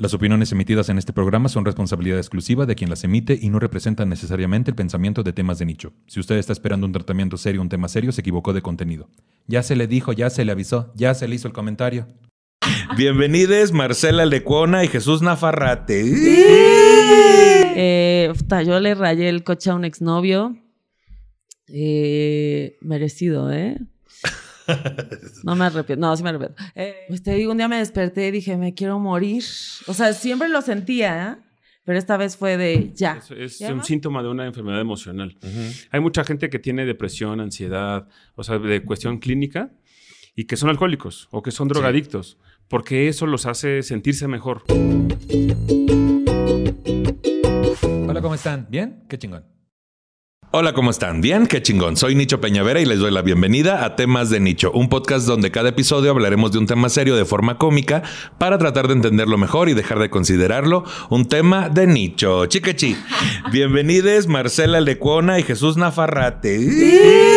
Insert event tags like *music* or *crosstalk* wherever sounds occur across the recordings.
Las opiniones emitidas en este programa son responsabilidad exclusiva de quien las emite y no representan necesariamente el pensamiento de temas de nicho. Si usted está esperando un tratamiento serio, un tema serio, se equivocó de contenido. Ya se le dijo, ya se le avisó, ya se le hizo el comentario. Bienvenidos Marcela Lecuona y Jesús Nafarrate. Eh, yo le rayé el coche a un exnovio. Eh, merecido, ¿eh? *laughs* No me arrepiento, no, sí me arrepiento. Eh, pues te digo, un día me desperté y dije, me quiero morir. O sea, siempre lo sentía, ¿eh? pero esta vez fue de ya. Es, es ¿Ya un no? síntoma de una enfermedad emocional. Hay mucha gente que tiene depresión, ansiedad, o sea, de cuestión clínica y que son alcohólicos o que son drogadictos, porque eso los hace sentirse mejor. Hola, ¿cómo están? ¿Bien? Qué chingón. Hola, ¿cómo están? Bien, qué chingón. Soy Nicho Peñavera y les doy la bienvenida a Temas de Nicho, un podcast donde cada episodio hablaremos de un tema serio de forma cómica para tratar de entenderlo mejor y dejar de considerarlo un tema de nicho. Chiquechi. *laughs* Bienvenidos Marcela Lecuona y Jesús Nafarrate.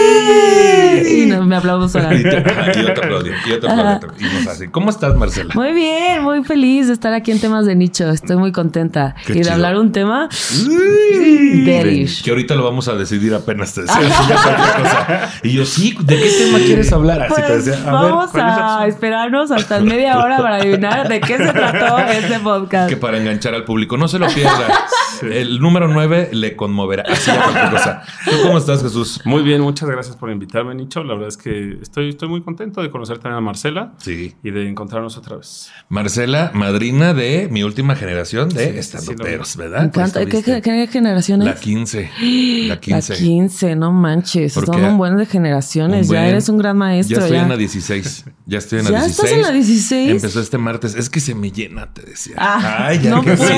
Y no, me aplaudo sola. Y, te- ajá, y yo te aplaudo, y yo te aplaudo. Y nos hace. ¿Cómo estás, Marcela? Muy bien, muy feliz de estar aquí en temas de nicho. Estoy muy contenta. Qué y de chido. hablar un tema. Delish. Que ahorita lo vamos a decidir apenas te decía. *laughs* cosa. Y yo, sí, ¿de qué tema quieres hablar? Así te Pues decía, a ver, vamos ¿cuál es la a esperarnos hasta media hora para adivinar de qué se trató este podcast. Que para enganchar al público, no se lo pierda. *laughs* El número 9 le conmoverá. Así ya cualquier cosa. ¿Tú cómo estás, Jesús? Muy bien, muchas gracias por invitarme, Nicho. La verdad es que estoy, estoy muy contento de conocer también a Marcela Sí. y de encontrarnos otra vez. Marcela, madrina de mi última generación de Sí, estandoperos, sí, ¿verdad? ¿Qué, qué, qué generación es? La 15. La 15. La 15, no manches. Porque Son un buen de generaciones. un Ya buen- eres un gran maestro. Ya estoy ya. en la 16. Ya estoy en la ¿Ya 16. estás en la 16? Empezó este martes. Es que se me llena, te decía. Ah, Ay, ya no que puedo.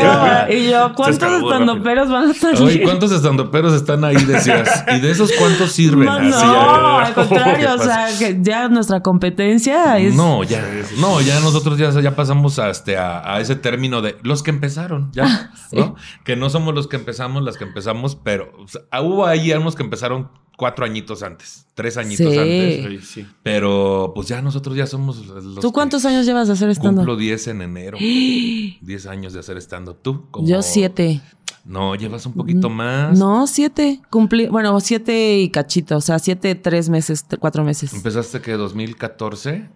Y yo, ¿cuántos rápido. estandoperos van a salir? Oye, ¿cuántos estandoperos están ahí? Decías. ¿Y de esos cuántos sirven? No, Así, no, al *laughs* contrario, o sea, que ya nuestra competencia es... No, ya, no, ya nosotros ya, ya pasamos a, este, a, a ese término de los que empezaron, ya, ¿no? Que no somos los que empezamos, las que empezamos, pero o sea, hubo ahí unos que empezaron cuatro añitos antes, tres añitos Sí. antes, Sí, sí. pero pues ya nosotros ya somos los ¿Tú cuántos años llevas de hacer stand Cumplo 10 en enero, *gasps* 10 años de hacer stand-up. ¿Tú? como- Yo siete. No, llevas un poquito más. No, siete. Cumplí, bueno, siete y cachito. O sea, siete, tres meses, cuatro meses. Empezaste que 2014.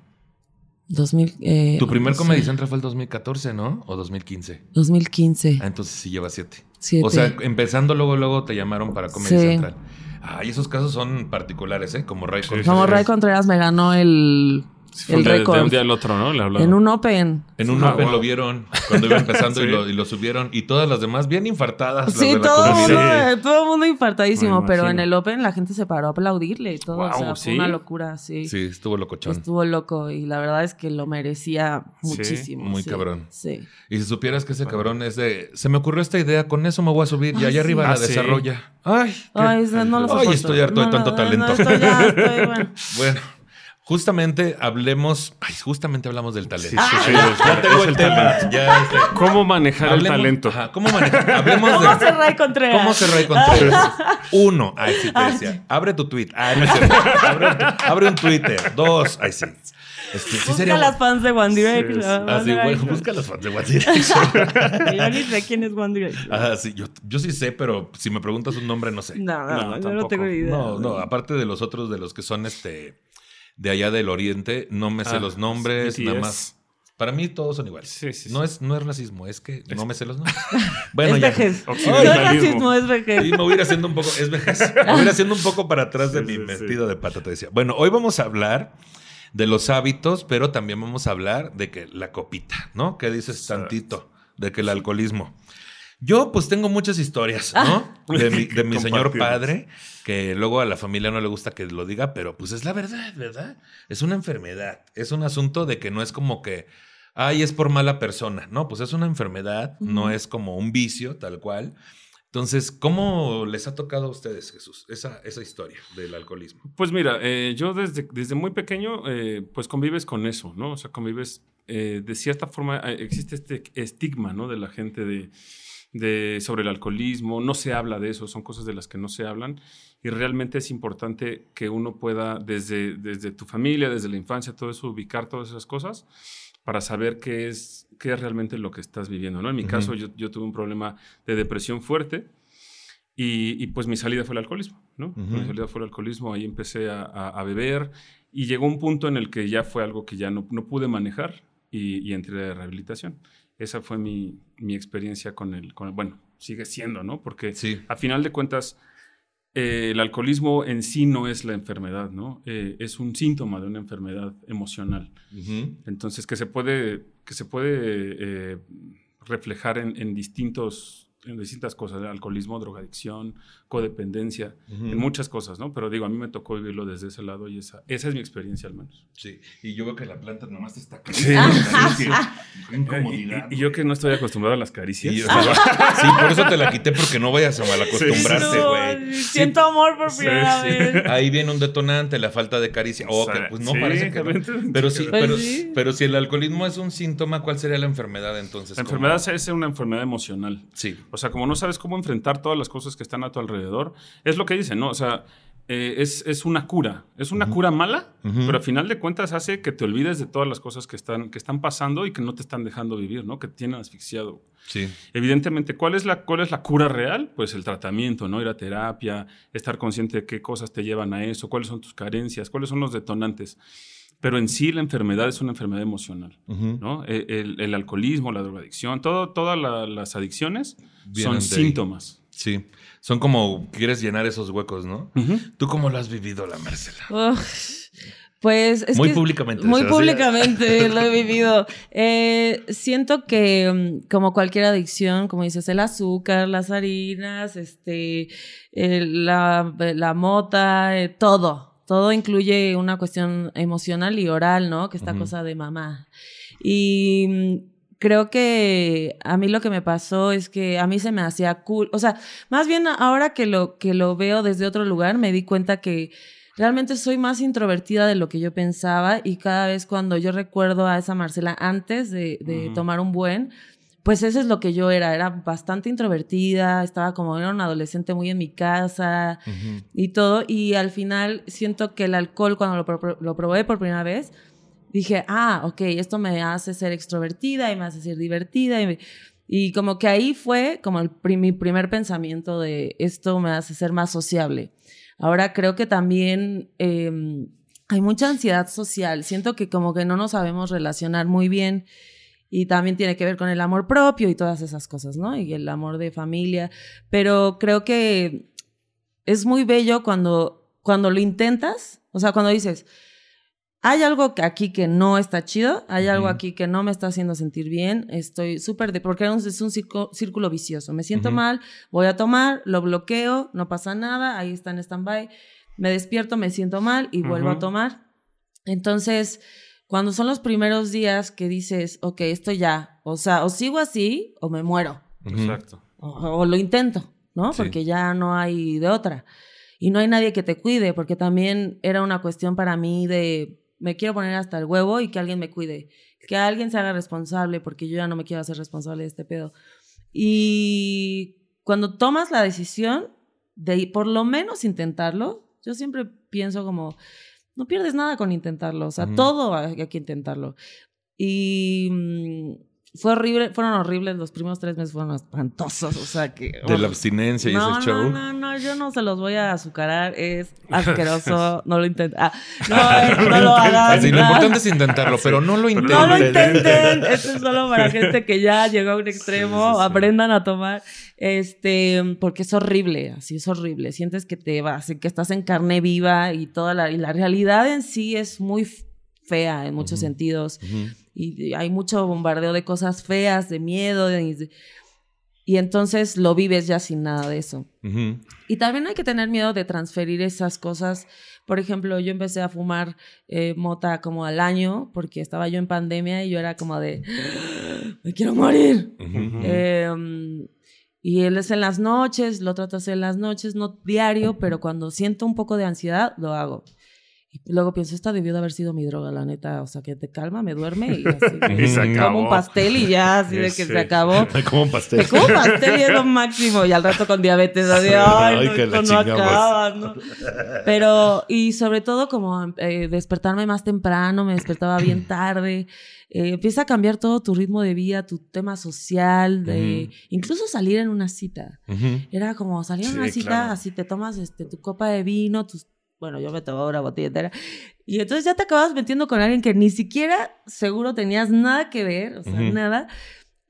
Dos mil... eh, Tu primer Comedy Central fue el 2014, ¿no? O 2015. 2015. Ah, entonces sí lleva siete. Siete. O sea, empezando luego, luego te llamaron para Comedy Sí. Central. Ah, y esos casos son particulares, ¿eh? Como Ray Contreras. Como Ray Contreras me ganó el, Sí, fue el de, de récord. un día al otro, ¿no? Le hablaron. En un Open. En un Ah, Open wow. lo vieron cuando iba *laughs* empezando y, lo, y lo subieron. Y todas las demás bien infartadas. Sí, la todo el mundo, eh, todo el mundo infartadísimo, pero en el Open la gente se paró a aplaudirle y todo. o sea, fue una locura, sí. Sí, estuvo locochón. Estuvo loco y la verdad es que lo merecía Sí, muchísimo. muy sí, cabrón. Sí. Y si supieras que ese cabrón es de. Se me ocurrió esta idea, con eso me voy a subir. Y allá arriba Ah, la sí. desarrolla. Ay, Ay, no, lo Ay, estoy harto de tanto no, talento. No, estoy ya, estoy, *laughs* bueno. Bueno, justamente hablemos. Ay, justamente hablamos del talento. Sí, sí, sí, ya, es- ya tengo el tema. Ya, *laughs* ¿Cómo manejar el talento? Ajá, ¿Cómo manejar? Hablemos ¿Cómo de. se Ray Contreras? ¿Cómo se Ray Contreras? Uno, ay, sí te decía. Abre tu tweet. Ah, no es cierto. Abre, abre un Twitter. Dos, ay, sí. Este, sí Busca sería. las fans de One Direction. Sí, One Ah, sí, güey, Direction. busca los fans de One Direction. *laughs* Yo ni sé quién es One Direction. Ah, sí, yo, yo sí sé, pero si me preguntas un nombre, no sé. No, no, No, yo no tengo ni idea. No, no, aparte de los otros, de los que son este de allá del oriente, no me sé Ah, los nombres, BTS. nada más. Para mí todos son iguales. Sí, sí, No sí. es, no es racismo, es que no me sé los nombres. *laughs* *laughs* Bueno, es ya. vejez. *laughs* No es racismo, es vejez. Y me voy a ir haciendo un poco, es vejez. Me voy a ir haciendo un poco para atrás de Sí, mi sí, vestido de pata, te decía. Bueno, hoy vamos a hablar de los hábitos, pero también vamos a hablar de que la copita, ¿no? ¿Qué dices tantito? De que el alcoholismo. Yo, pues, tengo muchas historias, ¿no? De mi, de mi señor padre, que luego a la familia no le gusta que lo diga, pero pues es la verdad, ¿verdad? Es una enfermedad. Es un asunto de que no es como que, ay, es por mala persona. No, pues es una enfermedad, no es como un vicio, tal cual. Entonces, ¿cómo les ha tocado a ustedes, Jesús, esa, esa historia del alcoholismo? Pues mira, eh, yo desde, desde muy pequeño, eh, pues convives con eso, ¿no? O sea, convives, eh, de cierta forma, eh, existe este estigma, ¿no? De la gente de, de, sobre el alcoholismo, no se habla de eso, son cosas de las que no se hablan y realmente es importante que uno pueda, desde, desde tu familia, desde la infancia, todo eso, ubicar todas esas cosas para saber qué es, qué es realmente lo que estás viviendo, ¿no? En mi caso, yo, yo, tuve un problema de depresión fuerte y, y, pues mi salida fue el alcoholismo, ¿no? Mi salida fue el alcoholismo, ahí empecé a, a, beber y llegó un punto en el que ya fue algo que ya no, no pude manejar y, y entré a rehabilitación. Esa fue mi, mi experiencia con el, con el, bueno, sigue siendo, ¿no? Porque sí. a final de cuentas eh, el alcoholismo en sí no es la enfermedad, ¿no? Eh, es un síntoma de una enfermedad emocional. Entonces, que se puede, que se puede eh, reflejar en, en distintos en distintas cosas, alcoholismo, drogadicción, codependencia, en muchas cosas, ¿no? Pero digo, a mí me tocó vivirlo desde ese lado y esa, esa es mi experiencia al menos. Sí, y yo veo que la planta nomás te está sí. *laughs* incomodidad. Y, y, yo que no estoy acostumbrado a las caricias. *laughs* Sí, por eso te la quité porque no vayas a mal acostumbrarte, güey. Sí, siento amor por primera vez. *laughs* Ahí viene un detonante, la falta de caricia. Oh, que, pues no parece que no. Pero sí, pero, pero si el alcoholismo es un síntoma, ¿cuál sería la enfermedad entonces? La enfermedad es una enfermedad emocional. Sí. O sea, como no sabes cómo enfrentar todas las cosas que están a tu alrededor, es lo que dicen, ¿no? O sea, eh, es, es, una cura. Es una uh -huh. cura mala, uh -huh. pero al final de cuentas hace que te olvides de todas las cosas que están, que están pasando y que no te están dejando vivir, ¿no? Que te tienen asfixiado. Sí. Evidentemente, ¿cuál es, la, ¿cuál es la cura real? Pues el tratamiento, ¿no? Ir a terapia, estar consciente de qué cosas te llevan a eso, cuáles son tus carencias, cuáles son los detonantes pero en sí la enfermedad es una enfermedad emocional, uh -huh. ¿no? El, el, el, alcoholismo, la drogadicción, todo, todas la, las adicciones Vienen son síntomas. Sí, son como quieres llenar esos huecos, ¿no? Uh -huh. ¿Tú cómo lo has vivido, la Marcela? Oh, pues es muy que públicamente. Muy públicamente *laughs* lo he vivido. Eh, siento que mm, como cualquier adicción, como dices, el azúcar, las harinas, este, eh, la, la mota, eh, todo, todo incluye una cuestión emocional y oral, ¿no? Que esta uh -huh. cosa de mamá. Y mm, creo que a mí lo que me pasó es que a mí se me hacía cool. O sea, más bien ahora que lo, que lo veo desde otro lugar, me di cuenta que realmente soy más introvertida de lo que yo pensaba y cada vez cuando yo recuerdo a esa Marcela antes de, de uh -huh. tomar un buen, pues eso es lo que yo era, era bastante introvertida, estaba como, era una adolescente muy en mi casa uh -huh. y todo, y al final siento que el alcohol cuando lo, pro lo, probé por primera vez, dije, ah, ok, esto me hace ser extrovertida y me hace ser divertida y, me, y como que ahí fue como el, mi primer pensamiento de esto me hace ser más sociable. Ahora creo que también... Eh, hay mucha ansiedad social, siento que como que no nos sabemos relacionar muy bien y también tiene que ver con el amor propio y todas esas cosas, ¿no? Y el amor de familia, pero creo que es muy bello cuando, cuando lo intentas, o sea, cuando dices, hay algo aquí que no está chido, hay algo uh -huh. aquí que no me está haciendo sentir bien, estoy súper de, porque es un círculo, vicioso, me siento uh -huh. mal, voy a tomar, lo bloqueo, no pasa nada, ahí está en stand-by, me despierto, me siento mal y vuelvo uh -huh. a tomar. Entonces, cuando son los primeros días que dices, ok, esto ya, o sea, o sigo así o me muero. Exacto. O, o lo intento, ¿no? Sí. Porque ya no hay de otra. Y no hay nadie que te cuide, porque también era una cuestión para mí de, me quiero poner hasta el huevo y que alguien me cuide, que alguien se haga responsable, porque yo ya no me quiero hacer responsable de este pedo. Y cuando tomas la decisión de por lo menos intentarlo, yo siempre pienso como, no pierdes nada con intentarlo, o sea, uh -huh. todo hay que intentarlo. Y mmm, fue horrible, fueron horribles, los primeros tres meses fueron espantosos, o sea que... De la abstinencia y no, ese show. No, no, no, yo no se los voy a azucarar, es *laughs* asqueroso, no lo intenten. Ah, no, *laughs* no lo hagan. Así, lo importante es intentarlo, pero no lo intenten. No lo intenten, esto es solo para gente que ya llegó a un extremo, sí, sí, sí. aprendan a tomar, este, porque es horrible, así es horrible, sientes que te vas, que estás en carne viva y toda la, y la realidad en sí es muy fea en muchos uh -huh. sentidos. Uh -huh y hay mucho bombardeo de cosas feas, de miedo, de, y entonces lo vives ya sin nada de eso. Uh -huh. Y también hay que tener miedo de transferir esas cosas. Por ejemplo, yo empecé a fumar eh, mota como al año porque estaba yo en pandemia y yo era como de, me quiero morir. Uh -huh. eh, y él es en las noches, lo trato de hacer en las noches, no diario, pero cuando siento un poco de ansiedad, lo hago. Y luego pienso, esta debió de haber sido mi droga, la neta. O sea, que te calma, me duerme y así. *laughs* Y se Como acabó. un pastel y ya, así de que Sí. se acabó. *laughs* Como un pastel. Me como un pastel y es lo máximo. Y al rato con diabetes, así, ay, Ay, no, que esto no acaba, ¿no? Pero, y sobre todo como eh, despertarme más temprano, me despertaba bien *clears throat* tarde. Eh, empieza a cambiar todo tu ritmo de vida, tu tema social, de incluso salir en una cita. Era como salir en Sí, una cita, claro. así te tomas este, tu copa de vino, tus, bueno, yo me tomaba una botella entera. Y entonces ya te acabas metiendo con alguien que ni siquiera seguro tenías nada que ver, o sea, Ujú. nada.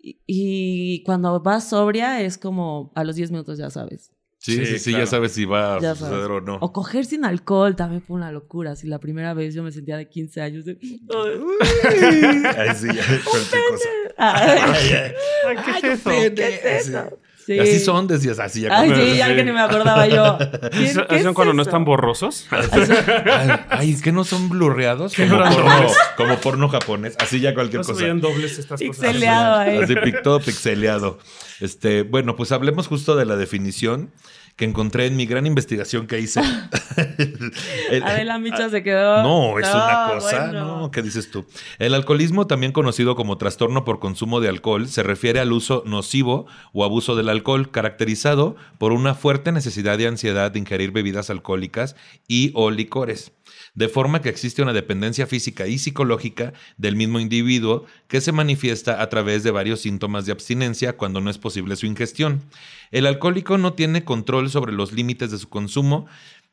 Y, y cuando vas sobria es como a los 10 minutos ya sabes. Sí, sí, Sí, sí, ya sabes si va a Ya suceder sabes. o no. O coger sin alcohol también fue una locura. Si la primera vez yo me sentía de 15 años. de- *laughs* Ay, sí, ya, cualquier cosa. Ay, Ay, ay. Ay, ¿qué es eso? ¿Qué es eso? Sí. Así son, decías, así ya. Ay, sí, ya que ni me acordaba yo. *laughs* ¿Quién- ¿Eso- qué ¿Eso es cuando no están borrosos? *laughs* Ay, ¿es que no son blurreados? Como eran porno, como porno japonés. Así ya cualquier ¿No cosa. dobles estas cosas? Pixeleado ahí. Así pic- todo pixeleado. Este, bueno, pues hablemos justo de la definición que encontré en mi gran investigación que hice. *laughs* El- Adela Micha se quedó. no, es una cosa, bueno. ¿no? ¿Qué dices tú? El alcoholismo, también conocido como trastorno por consumo de alcohol, se refiere al uso nocivo o abuso del alcohol, caracterizado por una fuerte necesidad de ansiedad de ingerir bebidas alcohólicas y o licores. De forma que existe una dependencia física y psicológica del mismo individuo que se manifiesta a través de varios síntomas de abstinencia cuando no es posible su ingestión. El alcohólico no tiene control sobre los límites de su consumo,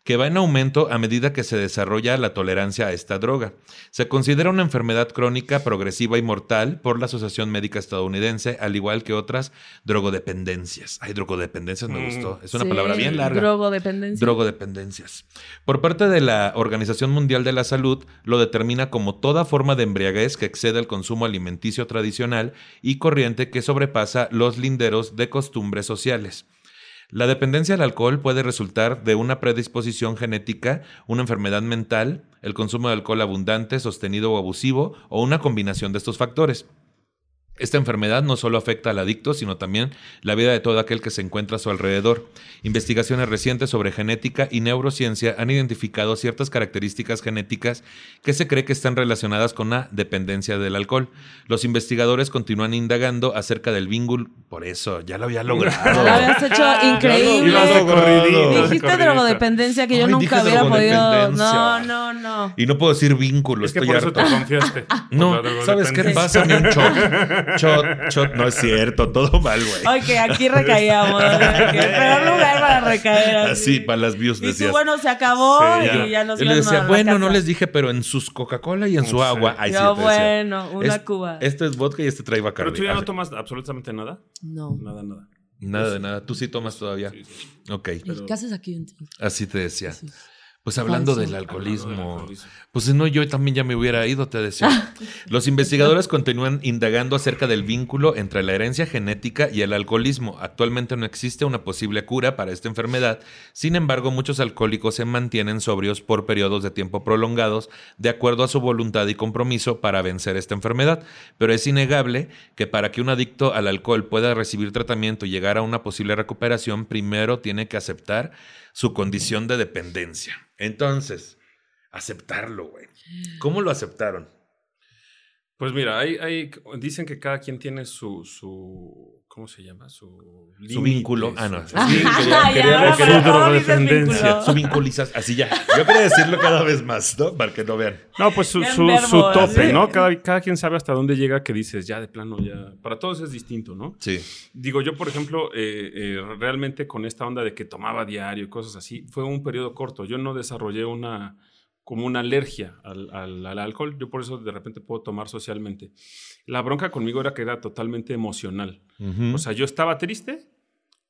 que va en aumento a medida que se desarrolla la tolerancia a esta droga. Se considera una enfermedad crónica, progresiva y mortal por la Asociación Médica Estadounidense, al igual que otras drogodependencias. Ay, drogodependencias me Mm. gustó. Es una Sí, palabra bien larga. Drogodependencia. Drogodependencias. Por parte de la Organización Mundial de la Salud, lo determina como toda forma de embriaguez que excede el consumo alimenticio tradicional y corriente que sobrepasa los linderos de costumbres sociales. La dependencia al alcohol puede resultar de una predisposición genética, una enfermedad mental, el consumo de alcohol abundante, sostenido o abusivo, o una combinación de estos factores. Esta enfermedad no solo afecta al adicto, sino también la vida de todo aquel que se encuentra a su alrededor. Investigaciones recientes sobre genética y neurociencia han identificado ciertas características genéticas que se cree que están relacionadas con la dependencia del alcohol. Los investigadores continúan indagando acerca del vínculo. Por eso, ya lo había *laughs* logrado. Lo habías hecho increíble. De Dijiste drogodependencia que yo Ay, nunca hubiera podido. No, no, no. Y no puedo decir vínculo, Es que estoy por eso harto. te confiaste. *laughs* No, ¿sabes qué pasa? Ni un shot. *laughs* Shot, shot. No es cierto, todo mal, güey. Ok, aquí recaíamos. *laughs* Peor lugar para recaer. Así, para las views Y tú, bueno, se acabó Sí, y ya nos Yo le íbamos decía, bueno, no les dije, pero en sus Coca-Cola y en su Sí. agua. Ay, sí, Yo, decía. bueno, una Es- cuba. Este es vodka y este trae Bacardi. Pero tú ya no Así- tomas absolutamente nada. No. Nada, nada. Nada de nada. Tú sí tomas todavía. Sí, sí. Ok, ¿Y ¿Qué haces aquí entonces? así te decía. Pues hablando Falso. del alcoholismo. Hablando del alcoholismo. Pues si no, yo también ya me hubiera ido, te decía. *laughs* Los investigadores continúan indagando acerca del vínculo entre la herencia genética y el alcoholismo. Actualmente no existe una posible cura para esta enfermedad. Sin embargo, muchos alcohólicos se mantienen sobrios por periodos de tiempo prolongados, de acuerdo a su voluntad y compromiso para vencer esta enfermedad. Pero es innegable que para que un adicto al alcohol pueda recibir tratamiento y llegar a una posible recuperación, primero tiene que aceptar su condición de dependencia. Entonces, aceptarlo, güey. ¿Cómo lo aceptaron? Pues mira, hay, hay, dicen que cada quien tiene su, su ¿cómo se llama? Su, vínculo. Ah, no. su- *laughs* quería- drogodependencia. Su vinculizas, así ya. Yo quería decirlo cada vez más, ¿no? Para que no vean. No, pues su, Ya en su, verbo, su tope. ¿no? Cada, cada quien sabe hasta dónde llega que dices, ya de plano, ya. Para todos es distinto, ¿no? Sí. Digo, yo, por ejemplo, eh, eh, realmente con esta onda de que tomaba diario y cosas así, fue un periodo corto. Yo no desarrollé una como una alergia al, al- al alcohol. Yo por eso de repente puedo tomar socialmente. La bronca conmigo era que era totalmente emocional. O sea, yo estaba triste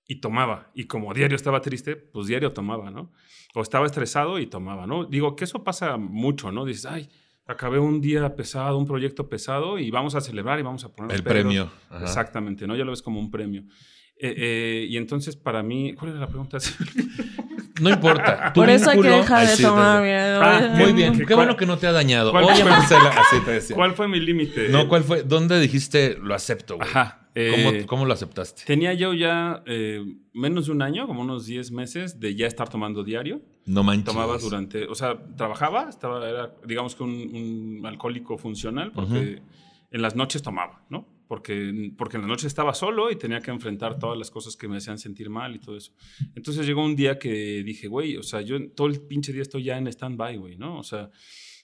y tomaba. Y como diario estaba triste, pues diario tomaba, ¿no? O estaba estresado y tomaba, ¿no? Digo que eso pasa mucho, ¿no? Dices, ay, acabé un día pesado, un proyecto pesado y vamos a celebrar y vamos a poner El premio. Ajá. Exactamente, ¿no? Ya lo ves como un premio. Eh, eh, y entonces para mí, ¿cuál era la pregunta? *laughs* No importa. Tu Por eso hay que dejar de tomar. mira. Ah, Muy bien. ¿Qué- bueno que no te ha dañado. cuál Oye, fue- Marcela, así te decía. ¿Cuál fue mi límite? No, ¿cuál fue? ¿Dónde dijiste lo acepto, güey? Ajá. ¿Cómo, Eh, cómo lo aceptaste? Tenía yo ya eh, menos de un año, como unos 10 meses, de ya estar tomando diario. No manches. Tomaba durante, o sea, trabajaba, estaba, era, digamos que un, un alcohólico funcional, porque en las noches tomaba, ¿no? Porque, porque en las noches estaba solo y tenía que enfrentar todas las cosas que me hacían sentir mal y todo eso. Entonces llegó un día que dije, güey, o sea, yo todo el pinche día estoy ya en stand-by, güey, ¿no? O sea,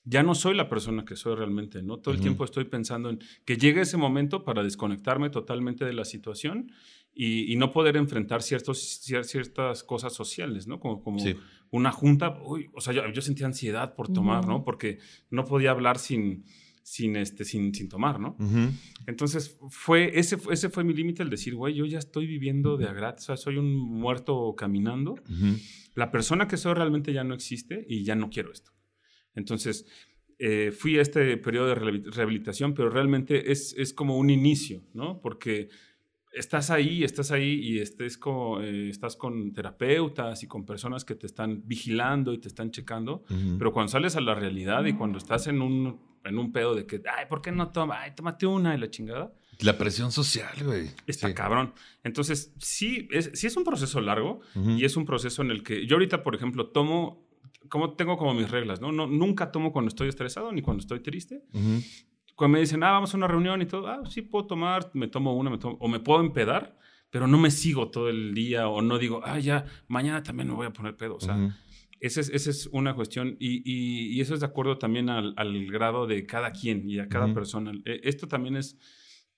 ya no soy la persona que soy realmente, ¿no? Todo el Ujú. tiempo estoy pensando en que llegue ese momento para desconectarme totalmente de la situación y, y no poder enfrentar ciertos, cier- ciertas cosas sociales, ¿no? Como, como Sí. una junta, uy, o sea, yo, yo sentía ansiedad por tomar, Ujú. ¿no? Porque no podía hablar sin, sin, este, sin, sin tomar, ¿no? Entonces, fue, ese, ese fue mi límite, el decir, güey, yo ya estoy viviendo de a gratis, o sea, soy un muerto caminando. La persona que soy realmente ya no existe y ya no quiero esto. Entonces, eh, fui a este periodo de rehabi- rehabilitación, pero realmente es, es como un inicio, ¿no? Porque estás ahí, estás ahí y estés como, eh, estás con terapeutas y con personas que te están vigilando y te están checando, pero cuando sales a la realidad y cuando estás en un, en un pedo de que, ay, ¿por qué no toma? Ay, tómate una y la chingada. La presión social, güey. Está Sí. cabrón. Entonces, sí es, sí es un proceso largo Ujú. y es un proceso en el que yo ahorita, por ejemplo, tomo, como tengo como mis reglas, ¿no? no nunca tomo cuando estoy estresado ni cuando estoy triste. Ujú. Cuando me dicen, ah, vamos a una reunión y todo, ah, sí puedo tomar, me tomo una, me tomo, o me puedo empedar, pero no me sigo todo el día o no digo, ah, ya, mañana también me voy a poner pedo. O sea, Ujú. Esa es, esa es una cuestión y, y- y eso es de acuerdo también al, al grado de cada quien y a cada persona. Eh, Esto también es,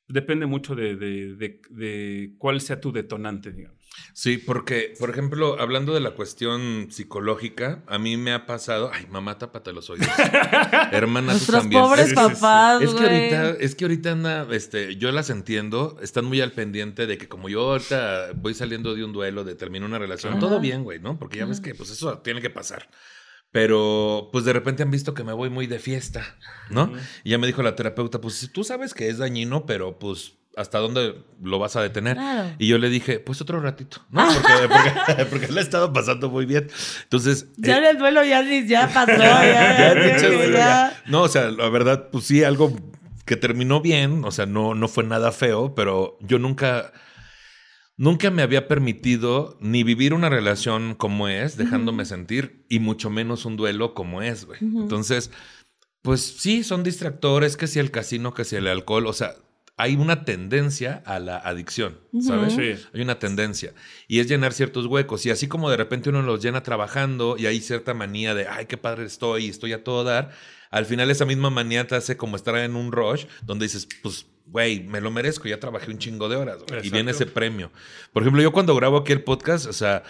depende mucho de, de- de- de cuál sea tu detonante, digamos. Sí, porque, por ejemplo, hablando de la cuestión psicológica, a mí me ha pasado. Ay, mamá, tápate los oídos. *laughs* Hermana, tú también. pobres Sí, sí, sí. papás, Es que güey. ahorita, es que ahorita anda, este, yo las entiendo, están muy al pendiente de que como yo ahorita voy saliendo de un duelo, de terminar una relación, Ajá. todo bien, güey, ¿no? Porque ya ves que pues eso tiene que pasar. Pero pues de repente han visto que me voy muy de fiesta, ¿no? Y ya me dijo la terapeuta, pues tú sabes que es dañino, pero pues hasta dónde lo vas a detener. Claro. Y yo le dije, pues otro ratito, ¿no? Porque, *laughs* porque, porque le he estado pasando muy bien. Entonces, Ya eh, el duelo ya, ya pasó. Ya, *laughs* ya, ya, duelo, ya. No, o sea, la verdad, pues sí, algo que terminó bien, o sea, no, no fue nada feo, pero yo nunca, nunca me había permitido ni vivir una relación como es, dejándome sentir, y mucho menos un duelo como es, güey. Entonces, pues sí, son distractores, que si el casino, que si el alcohol, o sea, hay una tendencia a la adicción, ¿sabes? Sí. Hay una tendencia. Y es llenar ciertos huecos. Y así como de repente uno los llena trabajando y hay cierta manía de, ay, qué padre estoy, estoy a todo dar. Al final esa misma manía te hace como estar en un rush donde dices, pues, güey, me lo merezco, ya trabajé un chingo de horas. güey". Y viene ese premio. Por ejemplo, yo cuando grabo aquí el podcast, o sea,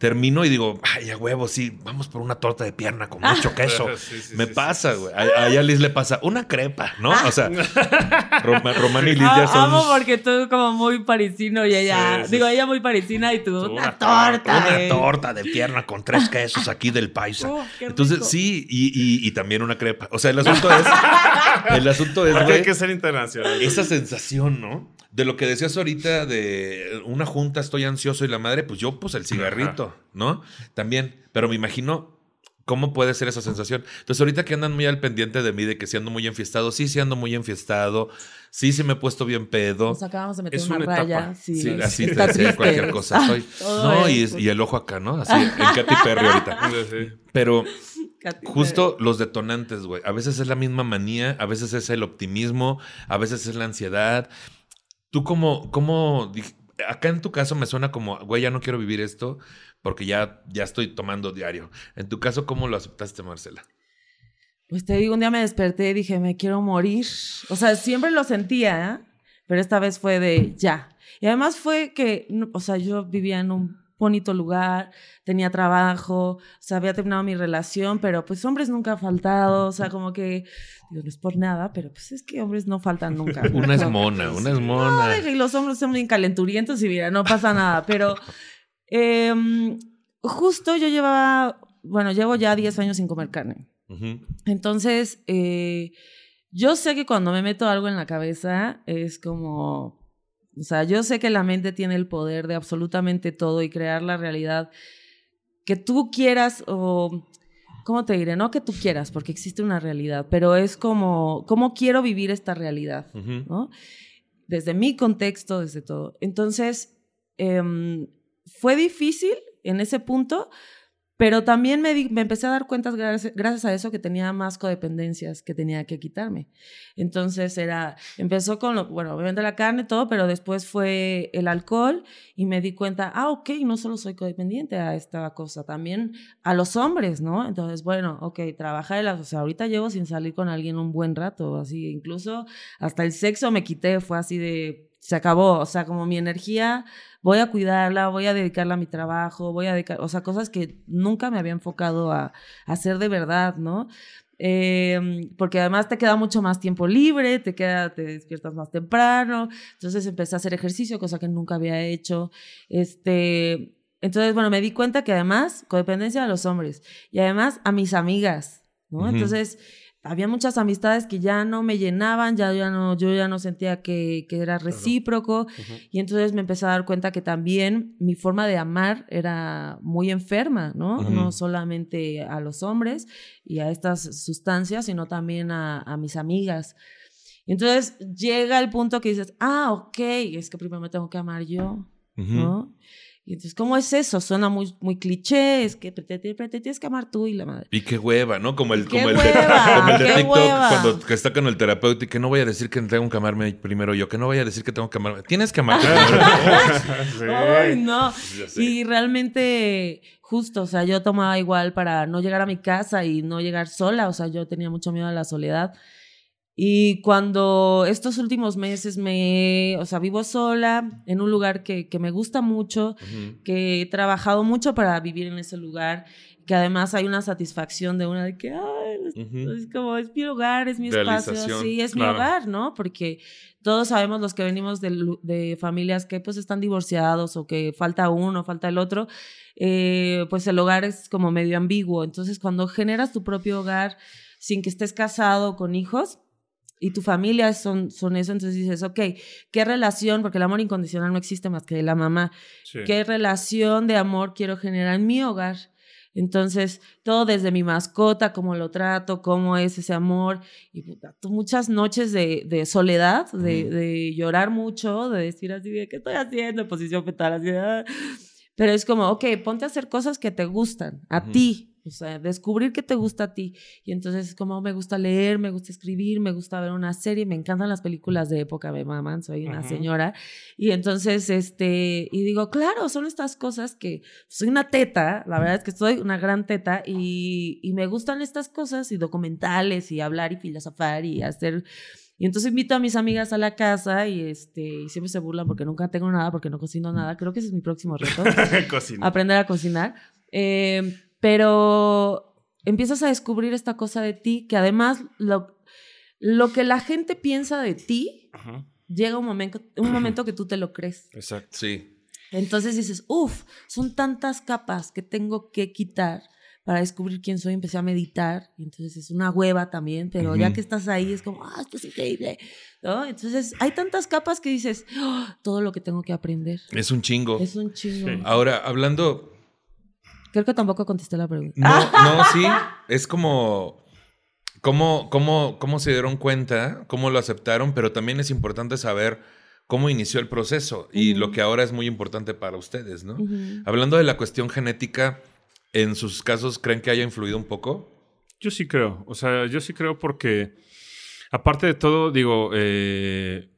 termino y digo, ay, a huevo, sí, vamos por una torta de pierna con mucho queso. *laughs* Sí, sí, me sí, pasa, güey. A, a Liz le pasa una crepa, ¿no? O sea, *laughs* Roma- Román y Liz Ah, ya son... Amo porque tú como muy parisino y ella, Sí, sí, digo, sí. ella muy parisina y tú, Tú, una, una torta. Una torta de pierna con tres quesos aquí del paisa. Oh, Entonces, rico. sí, y, y- y también una crepa. O sea, el asunto es. *laughs* el asunto es, Porque güey, hay que ser internacional. esa sensación, ¿no? De lo que decías ahorita de una junta, estoy ansioso y la madre, pues yo, pues el cigarrito, ¿no? También. Pero me imagino cómo puede ser esa sensación. Entonces, ahorita que andan muy al pendiente de mí, de que si ando muy enfiestado, sí, sí ando muy enfiestado, sí, sí me he puesto bien pedo. Nos acabamos de meter Es una, una raya. Sí, Sí, así te decía triste. cualquier cosa. Soy. Todo No, y, es- es- y el ojo acá, ¿no? Así, en Katy Perry ahorita. *laughs* Sí. Pero justo los detonantes, güey. A veces es la misma manía, a veces es el optimismo, a veces es la ansiedad. Tú como, como, acá en tu caso me suena como, güey, ya no quiero vivir esto porque ya, ya estoy tomando diario. En tu caso, ¿cómo lo aceptaste, Marcela? Pues te digo, un día me desperté y dije, me quiero morir. O sea, siempre lo sentía, ¿eh? pero esta vez fue de ya. Y además fue que, o sea, yo vivía en un bonito lugar, tenía trabajo, o sea, había terminado mi relación, pero pues hombres nunca han faltado, o sea, como que, digo, no es por nada, pero pues es que hombres no faltan nunca. *laughs* Una es mona, una es mona. y los hombres son bien calenturientos y mira, no pasa nada, pero em, justo yo llevaba, bueno, llevo ya 10 años sin comer carne. Entonces, eh, yo sé que cuando me meto algo en la cabeza es como, o sea, yo sé que la mente tiene el poder de absolutamente todo y crear la realidad que tú quieras o, ¿cómo te diré? No que tú quieras, porque existe una realidad, pero es como, ¿cómo quiero vivir esta realidad? ¿no? desde mi contexto, desde todo. Entonces, em, fue difícil en ese punto, pero también me, me empecé a dar cuenta, gracias, gracias, a eso, que tenía más codependencias que tenía que quitarme. Entonces era, empezó con, lo, bueno, obviamente la carne, todo, pero después fue el alcohol y me di cuenta, ah, ok, no solo soy codependiente a esta cosa, también a los hombres, ¿no? Entonces, bueno, ok, trabajar, o sea, ahorita llevo sin salir con alguien un buen rato, así, incluso hasta el sexo me quité, fue así de, se acabó, o sea, como mi energía voy a cuidarla, voy a dedicarla a mi trabajo, voy a dedicar, o sea, cosas que nunca me había enfocado a, hacer de verdad, ¿no? Em, porque además te queda mucho más tiempo libre, te queda, te despiertas más temprano, entonces empecé a hacer ejercicio, cosa que nunca había hecho, este, entonces, bueno, me di cuenta que además, codependencia a los hombres, y además a mis amigas, ¿no? Entonces, había muchas amistades que ya no me llenaban, ya, ya no, yo ya no sentía que, que era recíproco y entonces me empecé a dar cuenta que también mi forma de amar era muy enferma, ¿no? No solamente a los hombres y a estas sustancias, sino también a, a mis amigas. Entonces llega el punto que dices, ah, ok, es que primero me tengo que amar yo, ¿no? Y entonces, ¿cómo es eso? Suena muy, muy cliché, es que te, tienes que amar tú y la madre. Y qué hueva, ¿no? Como el, *laughs* como el de, como el de TikTok cuando está con el terapeuta y que no voy a decir que tengo que amarme primero yo, que no voy a decir que tengo que amarme. Tienes que amarme primero. *laughs* Ay, no. Y realmente, justo, o sea, yo tomaba igual para no llegar a mi casa y no llegar sola, o sea, yo tenía mucho miedo a la soledad. Y cuando estos últimos meses me, o sea, vivo sola en un lugar que, que me gusta mucho, que he trabajado mucho para vivir en ese lugar, que además hay una satisfacción de una de que, ay, es como, es mi hogar, es mi espacio, sí, es mi hogar, ¿no? Porque todos sabemos los que venimos de, de, familias que pues están divorciados o que falta uno, falta el otro, eh, pues el hogar es como medio ambiguo. Entonces, cuando generas tu propio hogar sin que estés casado con hijos, y tu familia son, son eso, entonces dices, ok, ¿qué relación? Porque el amor incondicional no existe más que de la mamá. ¿Qué relación de amor quiero generar en mi hogar? Entonces, todo desde mi mascota, cómo lo trato, cómo es ese amor. Y muchas noches de, de soledad, de, de, llorar mucho, de decir así, ¿qué estoy haciendo? En posición fetal, así. Ah". Pero es como, ok, ponte a hacer cosas que te gustan, a ti, o sea, descubrir qué te gusta a ti. Y entonces, como me gusta leer, me gusta escribir, me gusta ver una serie, me encantan las películas de época, me maman, soy una señora. Y entonces, este, y digo, claro, son estas cosas que soy una teta, la verdad es que soy una gran teta y, y me gustan estas cosas y documentales y hablar y filosofar y hacer y entonces invito a mis amigas a la casa y, este, y siempre se burlan porque nunca tengo nada, porque no cocino nada. Creo que ese es mi próximo reto. *laughs* aprender a cocinar. Eh, pero empiezas a descubrir esta cosa de ti que además lo, lo que la gente piensa de ti, llega un momento, un momento que tú te lo crees. Exacto, sí. Entonces dices, uff, son tantas capas que tengo que quitar para descubrir quién soy. Empecé a meditar, y entonces es una hueva también, pero ya que estás ahí es como, ah, esto es increíble. ¿No? Entonces hay tantas capas que dices, oh, todo lo que tengo que aprender. Es un chingo. Es un chingo. Ahora, hablando Creo que tampoco contesté la pregunta. No, no, sí. Es como. ¿Cómo, cómo, ¿Cómo se dieron cuenta? ¿Cómo lo aceptaron? Pero también es importante saber cómo inició el proceso y lo que ahora es muy importante para ustedes, ¿no? Hablando de la cuestión genética, ¿en sus casos creen que haya influido un poco? Yo sí creo. O sea, yo sí creo porque, aparte de todo, digo, eh,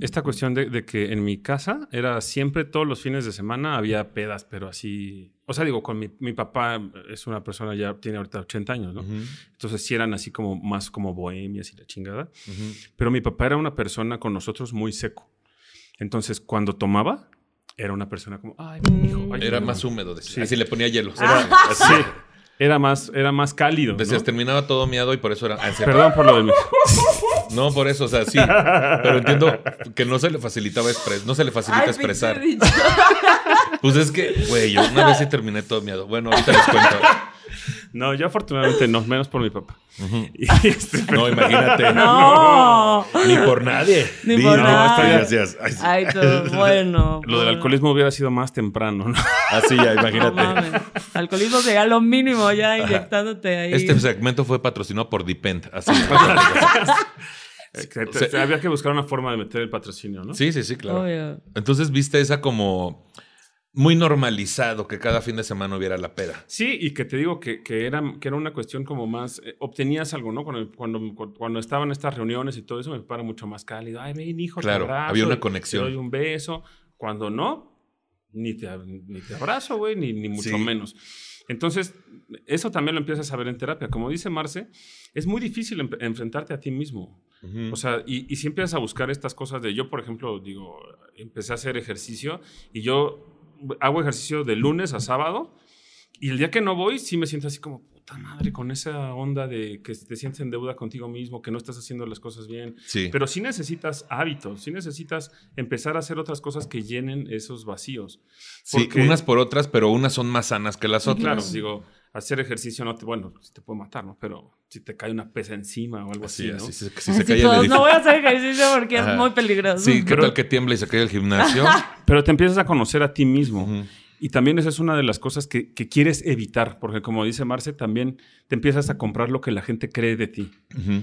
esta cuestión de, que en mi casa era siempre todos los fines de semana había pedas, pero así, o sea, digo, con mi, mi papá es una persona ya tiene ahorita 80 años, ¿no? Entonces sí eran así como más como bohemias y la chingada. Pero mi papá era una persona con nosotros muy seco. Entonces cuando tomaba era una persona como, ay, mi hijo. era más húmedo, decía. Así le ponía hielo. Era, *laughs* así. Era más, era más cálido. Decías, terminaba todo miado y por eso era. Perdón por lo de mí. *laughs* No, por eso, o sea, sí. Pero entiendo que no se le facilitaba expresar, no se le facilita expresar. Pues es que, güey, yo una vez sí terminé todo miado. Bueno, ahorita les cuento. No, yo afortunadamente no, menos por mi papá. *laughs* Este, no, imagínate. No. Ni por nadie. Ni por nadie. Gracias. Ay, todo *laughs* bueno. Lo del alcoholismo hubiera sido más temprano, ¿no? Así ya, imagínate. alcoholismo sería lo mínimo ya inyectándote ahí. Este segmento fue patrocinado por Depend. Así. Que te- te- había que buscar una forma de meter el patrocinio, ¿no? Sí, sí, sí, claro. Obvio. Entonces viste esa como muy normalizado que cada fin de semana hubiera la peda. Sí, y que te digo que, que era, que era una cuestión como más, eh, obtenías algo, ¿no? Cuando, cuando, cuando estaban estas reuniones y todo eso, me para mucho más cálido. Ay, ven, hijo, te Claro, abrazo, había una conexión. Te doy un beso. Cuando no, ni te, ni te abrazo, güey, ni, ni mucho Sí. menos. Entonces, eso también lo empiezas a ver en terapia. Como dice Marce, es muy difícil em- enfrentarte a ti mismo. Ujú. O sea, y, y si empiezas a buscar estas cosas de yo, por ejemplo, digo, empecé a hacer ejercicio y yo hago ejercicio de lunes a sábado y el día que no voy sí me siento así como puta madre con esa onda de que te sientes en deuda contigo mismo, que no estás haciendo las cosas bien. sí. Pero sí necesitas hábitos, sí necesitas empezar a hacer otras cosas que llenen esos vacíos. Sí, unas por otras, pero unas son más sanas que las otras. claro, digo, hacer ejercicio no te, bueno, sí te puede matar, ¿no? Pero si te cae una pesa encima o algo Así, así, ¿no? así, si Así se cae el todos, edificio. no voy a hacer ejercicio porque Ajá. es muy peligroso. Sí, ¿qué Pero- tal que tiembla y se cae el gimnasio? *laughs* Pero te empiezas a conocer a ti mismo. Ujú. Y también esa es una de las cosas que, que quieres evitar, porque como dice Marce, también te empiezas a comprar lo que la gente cree de ti. Ujú.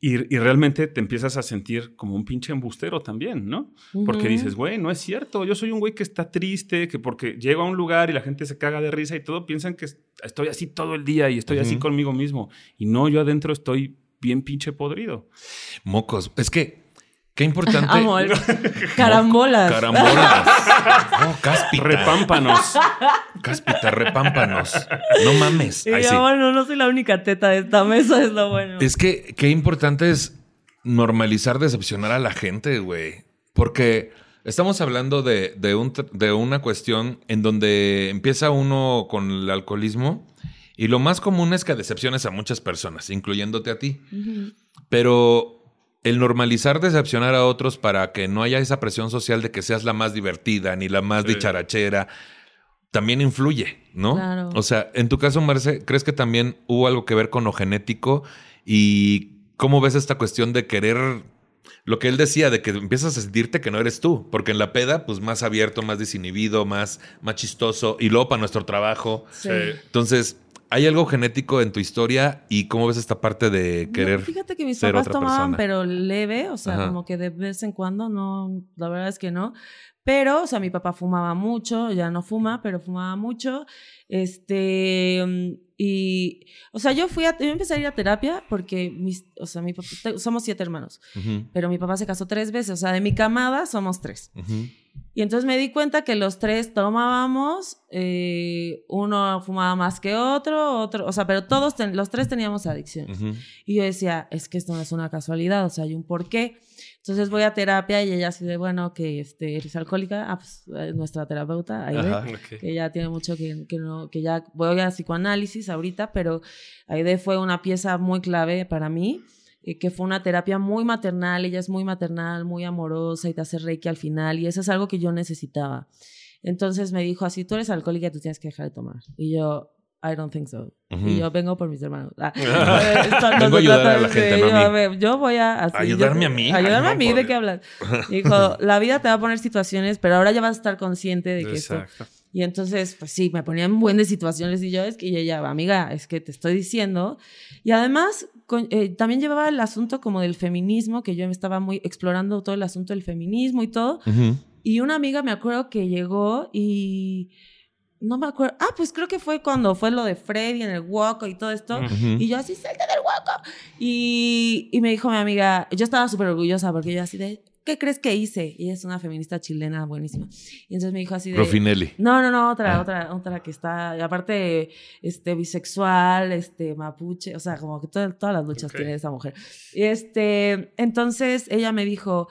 Y, y realmente te empiezas a sentir como un pinche embustero también, ¿no? Porque dices, güey, no es cierto, yo soy un güey que está triste, que porque llego a un lugar y la gente se caga de risa y todo, piensan que es- estoy así todo el día y estoy así conmigo mismo. Y no, yo adentro estoy bien pinche podrido. Mocos. Es que, qué importante. Amo el *laughs* carambolas. Carambolas. *laughs* Oh, cáspita. Repámpanos. Cáspita, repámpanos. No mames. Y Ay, yo, sí. bueno, no soy la única teta de esta mesa, es lo bueno. Es que qué importante es normalizar decepcionar a la gente, güey. Porque estamos hablando de, de un de una cuestión en donde empieza uno con el alcoholismo y lo más común es que decepciones a muchas personas, incluyéndote a ti. Pero el normalizar decepcionar a otros para que no haya esa presión social de que seas la más divertida ni la más Sí. dicharachera, también influye, ¿no? Claro. O sea, en tu caso, Marce, ¿crees que también hubo algo que ver con lo genético? ¿Y cómo ves esta cuestión de querer... Lo que él decía, de que empiezas a sentirte que no eres tú, porque en la peda, pues más abierto, más desinhibido, más, más chistoso, y luego para nuestro trabajo. Sí. Entonces, ¿hay algo genético en tu historia y cómo ves esta parte de No, querer fíjate que mis papás tomaban, persona? pero leve, o sea, Ajá. como que de vez en cuando, no, la verdad es que no. Pero, o sea, mi papá fumaba mucho, ya no fuma, pero fumaba mucho. Este, mm, y, o sea, yo fui a, yo empecé a ir a terapia porque mis, o sea, mi papá, somos siete hermanos, Ujú, pero mi papá se casó tres veces, o sea, de mi camada somos tres. ujú. Y entonces me di cuenta que los tres tomábamos, eh, uno fumaba más que otro, otro, o sea, pero todos, ten- los tres teníamos adicción. Ujú. Y yo decía, es que esto no es una casualidad, o sea, hay un porqué. Entonces voy a terapia y ella así de, bueno, que este, eres alcohólica, ah, pues eh, nuestra terapeuta, Aide, Ajá. Ok. que ya tiene mucho que, que no, que ya voy a psicoanálisis ahorita, pero Aide fue una pieza muy clave para mí, eh, que fue una terapia muy maternal, ella es muy maternal, muy amorosa y te hace reiki al final, y eso es algo que yo necesitaba. Entonces me dijo así, tú eres alcohólica, tú tienes que dejar de tomar. Y yo, I don't think so. Ujú. Y yo vengo por mis hermanos. Ah, *laughs* eh, esto no Vengo a ayudar a la de- gente, yo, no a mí. yo voy a... así, ¿Ayudarme yo- a mí? Ayudarme Ay, a no, mí, por ¿de qué hablas? *laughs* Dijo, la vida te va a poner situaciones, pero ahora ya vas a estar consciente de que esto... Exacto. Y entonces, pues sí, me ponían en buen de situaciones y yo, es que y ella, amiga, es que te estoy diciendo. Y además, con- eh, también llevaba el asunto como del feminismo, que yo me estaba muy explorando todo el asunto del feminismo y todo. Ujú. Y una amiga me acuerdo que llegó y no me acuerdo. Ah, pues creo que fue cuando fue lo de Freddy en el Woco y todo esto. Y yo así, salte del Woco. Y, y me dijo mi amiga, yo estaba súper orgullosa porque yo así de, ¿qué crees que hice? Y ella es una feminista chilena buenísima. Y entonces me dijo así de... Rufinelli. No, no, no, otra, Ah. otra, otra que está, y aparte, este, bisexual, este, mapuche, o sea, como que todas todas las luchas tiene esa mujer. Y este, entonces ella me dijo,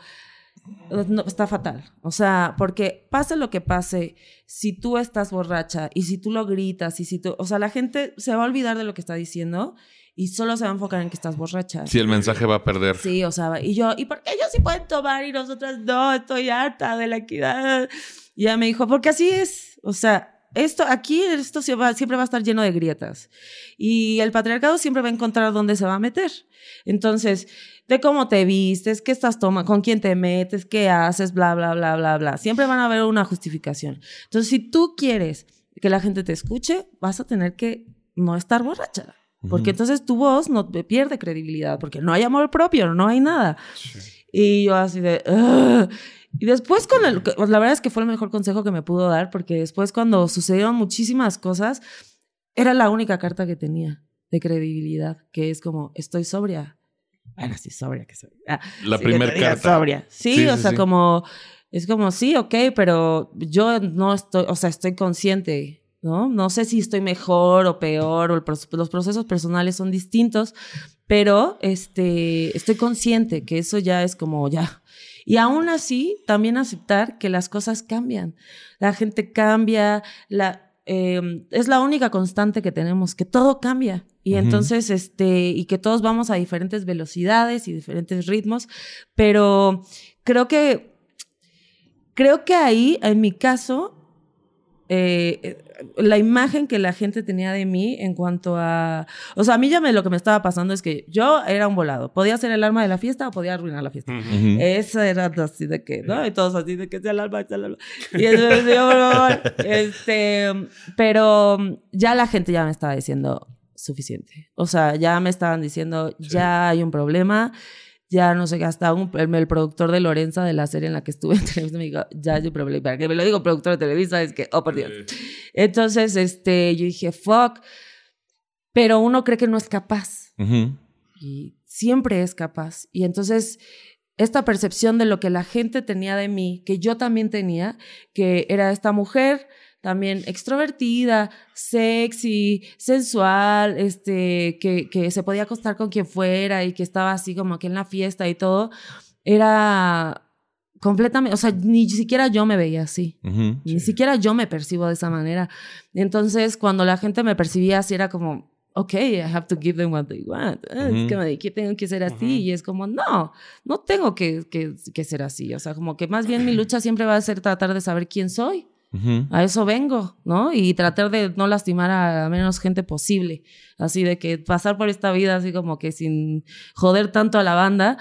no, está fatal, o sea, porque pase lo que pase, si tú estás borracha y si tú lo gritas y si tú, o sea, la gente se va a olvidar de lo que está diciendo y solo se va a enfocar en que estás borracha. Si el mensaje va a perder. Sí, o sea, y yo, ¿y por qué ellos sí pueden tomar y nosotras no? Estoy harta de la equidad. Y ella me dijo, porque así es. O sea, esto aquí, esto siempre va, a estar lleno de grietas. Y el patriarcado siempre va a encontrar dónde se va a meter. Entonces, de cómo te vistes, qué estás tomando, con quién te metes, qué haces, bla, bla, bla, bla, bla. Siempre van a haber una justificación. Entonces, si tú quieres que la gente te escuche, vas a tener que no estar borracha. Porque entonces tu voz no pierde credibilidad, porque no hay amor propio, no hay nada. Y yo así de... "Ugh". Y después con el... pues, La verdad es que fue el mejor consejo que me pudo dar, porque después cuando sucedieron muchísimas cosas, era la única carta que tenía de credibilidad, que es como, estoy sobria. Bueno, sí, sobria que soy. Ah, La sí, que primer te diga carta. Sobria. Sí, Sí, o sí, sea, como... Es como, sí, ok, pero yo no estoy, o sea, estoy consciente, ¿no? No sé si estoy mejor o peor, o el los procesos personales son distintos, pero este, estoy consciente que eso ya es como ya. Y aún así, también aceptar que las cosas cambian. La gente cambia, la, eh, es la única constante que tenemos, que todo cambia. Y entonces, este, y que todos vamos a diferentes velocidades y diferentes ritmos, pero creo que, creo que ahí, en mi caso, eh, eh, la imagen que la gente tenía de mí en cuanto a... O sea, a mí ya me, lo que me estaba pasando es que yo era un volado. Podía ser el alma de la fiesta o podía arruinar la fiesta. Ujú. Ujú. Eso era así de que, ¿no? Y todos así de que sea el alma, sea el alma. Y *laughs* eso es yo, por favor. Este, pero ya la gente ya me estaba diciendo suficiente. O sea, ya me estaban diciendo, ya hay un problema, ya no sé hasta un, el, el productor de Lorenza de la serie en la que estuve en *laughs* Televisa me dijo, ya un problema. Para que me lo digo productor de Televisa, es que, oh, por Dios. Sí. Entonces, este, yo dije, fuck. Pero uno cree que no es capaz y siempre es capaz. Y entonces, esta percepción de lo que la gente tenía de mí, que yo también tenía, que era esta mujer también extrovertida, sexy, sensual, este, que, que se podía acostar con quien fuera y que estaba así como que en la fiesta y todo, era completamente, o sea, ni siquiera yo me veía así. Ujú. Ni siquiera yo me percibo de esa manera. Entonces, cuando la gente me percibía así, era como, ok, I have to give them what they want. Ah, Ujú. Es que me que tengo que ser así. Ujú. Y es como, no, no tengo que, que, que ser así. O sea, como que más bien mi *clears throat* lucha siempre va a ser tratar de saber quién soy. A eso vengo, ¿no? Y tratar de no lastimar a menos gente posible. Así de que pasar por esta vida así como que sin joder tanto a la banda.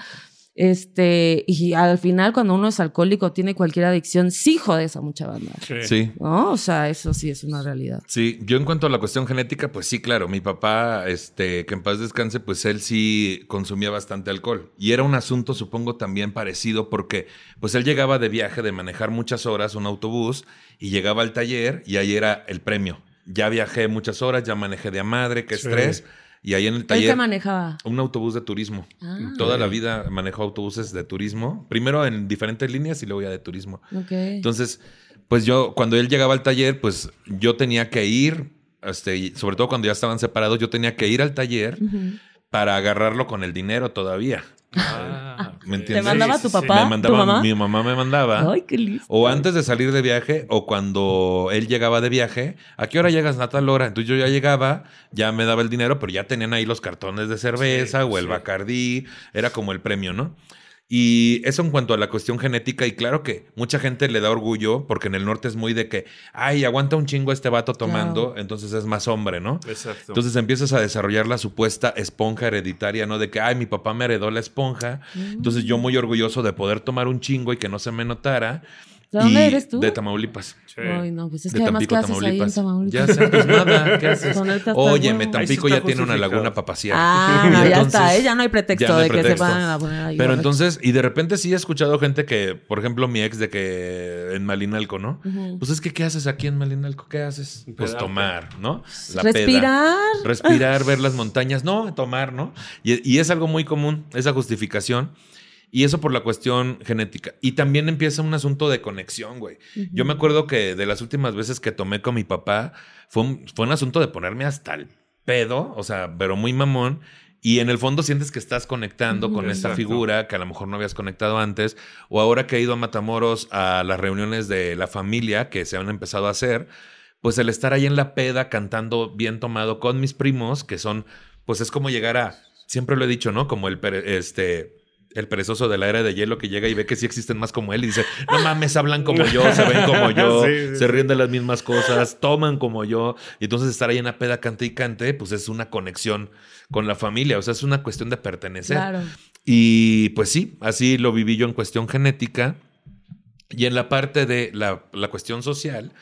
Este, y al final cuando uno es alcohólico, tiene cualquier adicción, sí jodes a mucha banda. Sí. ¿No? O sea, eso sí es una realidad. Sí, yo en cuanto a la cuestión genética, pues sí, claro, mi papá, este, que en paz descanse, pues él sí consumía bastante alcohol. Y era un asunto, supongo, también parecido porque, pues él llegaba de viaje, de manejar muchas horas, un autobús, y llegaba al taller y ahí era el premio. Ya viajé muchas horas, ya manejé de a madre, qué Sí. Y ahí en el ¿Él taller... qué manejaba? Un autobús de turismo. Ah. Toda la vida manejó autobuses de turismo. Primero en diferentes líneas y luego ya de turismo. Ok. Entonces, pues yo, cuando él llegaba al taller, pues yo tenía que ir, este, y sobre todo cuando ya estaban separados, yo tenía que ir al taller. Para agarrarlo con el dinero todavía. Ah. ¿Me entiendes? ¿Te mandaba tu papá? Me mandaba, ¿Tu mamá? mi mamá me mandaba. Ay, qué listo. O antes de salir de viaje, o cuando él llegaba de viaje, ¿a qué hora llegas a tal hora? Entonces yo ya llegaba, ya me daba el dinero, pero ya tenían ahí los cartones de cerveza Sí, o el sí. Bacardí, era como el premio, ¿no? Y eso en cuanto a la cuestión genética, y claro que mucha gente le da orgullo, porque en el norte es muy de que, ay, aguanta un chingo este vato tomando, entonces es más hombre, ¿no? Exacto. Entonces empiezas a desarrollar la supuesta esponja hereditaria, ¿no? De que, ay, mi papá me heredó la esponja. Entonces yo muy orgulloso de poder tomar un chingo y que no se me notara. ¿De dónde Y eres tú? De Tamaulipas. Sí. Ay, no, pues es de que además Tampico, ¿qué haces ahí en Tamaulipas. Tamaulipas? Ya sé, pues nada, *laughs* ¿qué haces? Ponerte hasta el Oye, huevo. me Ahí sí Tampico ya tiene una laguna para pasear. Ah, no, *laughs* ya está, ¿eh? ya no hay pretexto ya no hay de que pretexto. se van a poner ahí. Pero entonces, y de repente sí he escuchado gente que, por ejemplo, mi ex de que en Malinalco, ¿no? Pues es que, ¿qué haces aquí en Malinalco? ¿Qué haces? Pues Pedarte. tomar, ¿no? La peda. Respirar. respirar, *laughs* ver las montañas, no, tomar, ¿no? Y, y es algo muy común, esa justificación. Y eso por la cuestión genética. Y también empieza un asunto de conexión, güey. Yo me acuerdo que de las últimas veces que tomé con mi papá, fue un, fue un asunto de ponerme hasta el pedo, o sea, pero muy mamón. Y en el fondo sientes que estás conectando con esta figura que a lo mejor no habías conectado antes. O ahora que he ido a Matamoros a las reuniones de la familia que se han empezado a hacer, pues el estar ahí en la peda cantando bien tomado con mis primos, que son, pues es como llegar a, siempre lo he dicho, ¿no? Como el, este, el perezoso de la era de hielo que llega y ve que sí existen más como él y dice, no mames, hablan como yo, se ven como *laughs* yo, Sí, sí, se sí. ríen de las mismas cosas, toman como yo. Y entonces estar ahí en la peda, cante y cante, pues es una conexión con la familia, o sea, es una cuestión de pertenecer. Claro. Y pues sí, así lo viví yo en cuestión genética. Y en la parte de la, la cuestión social,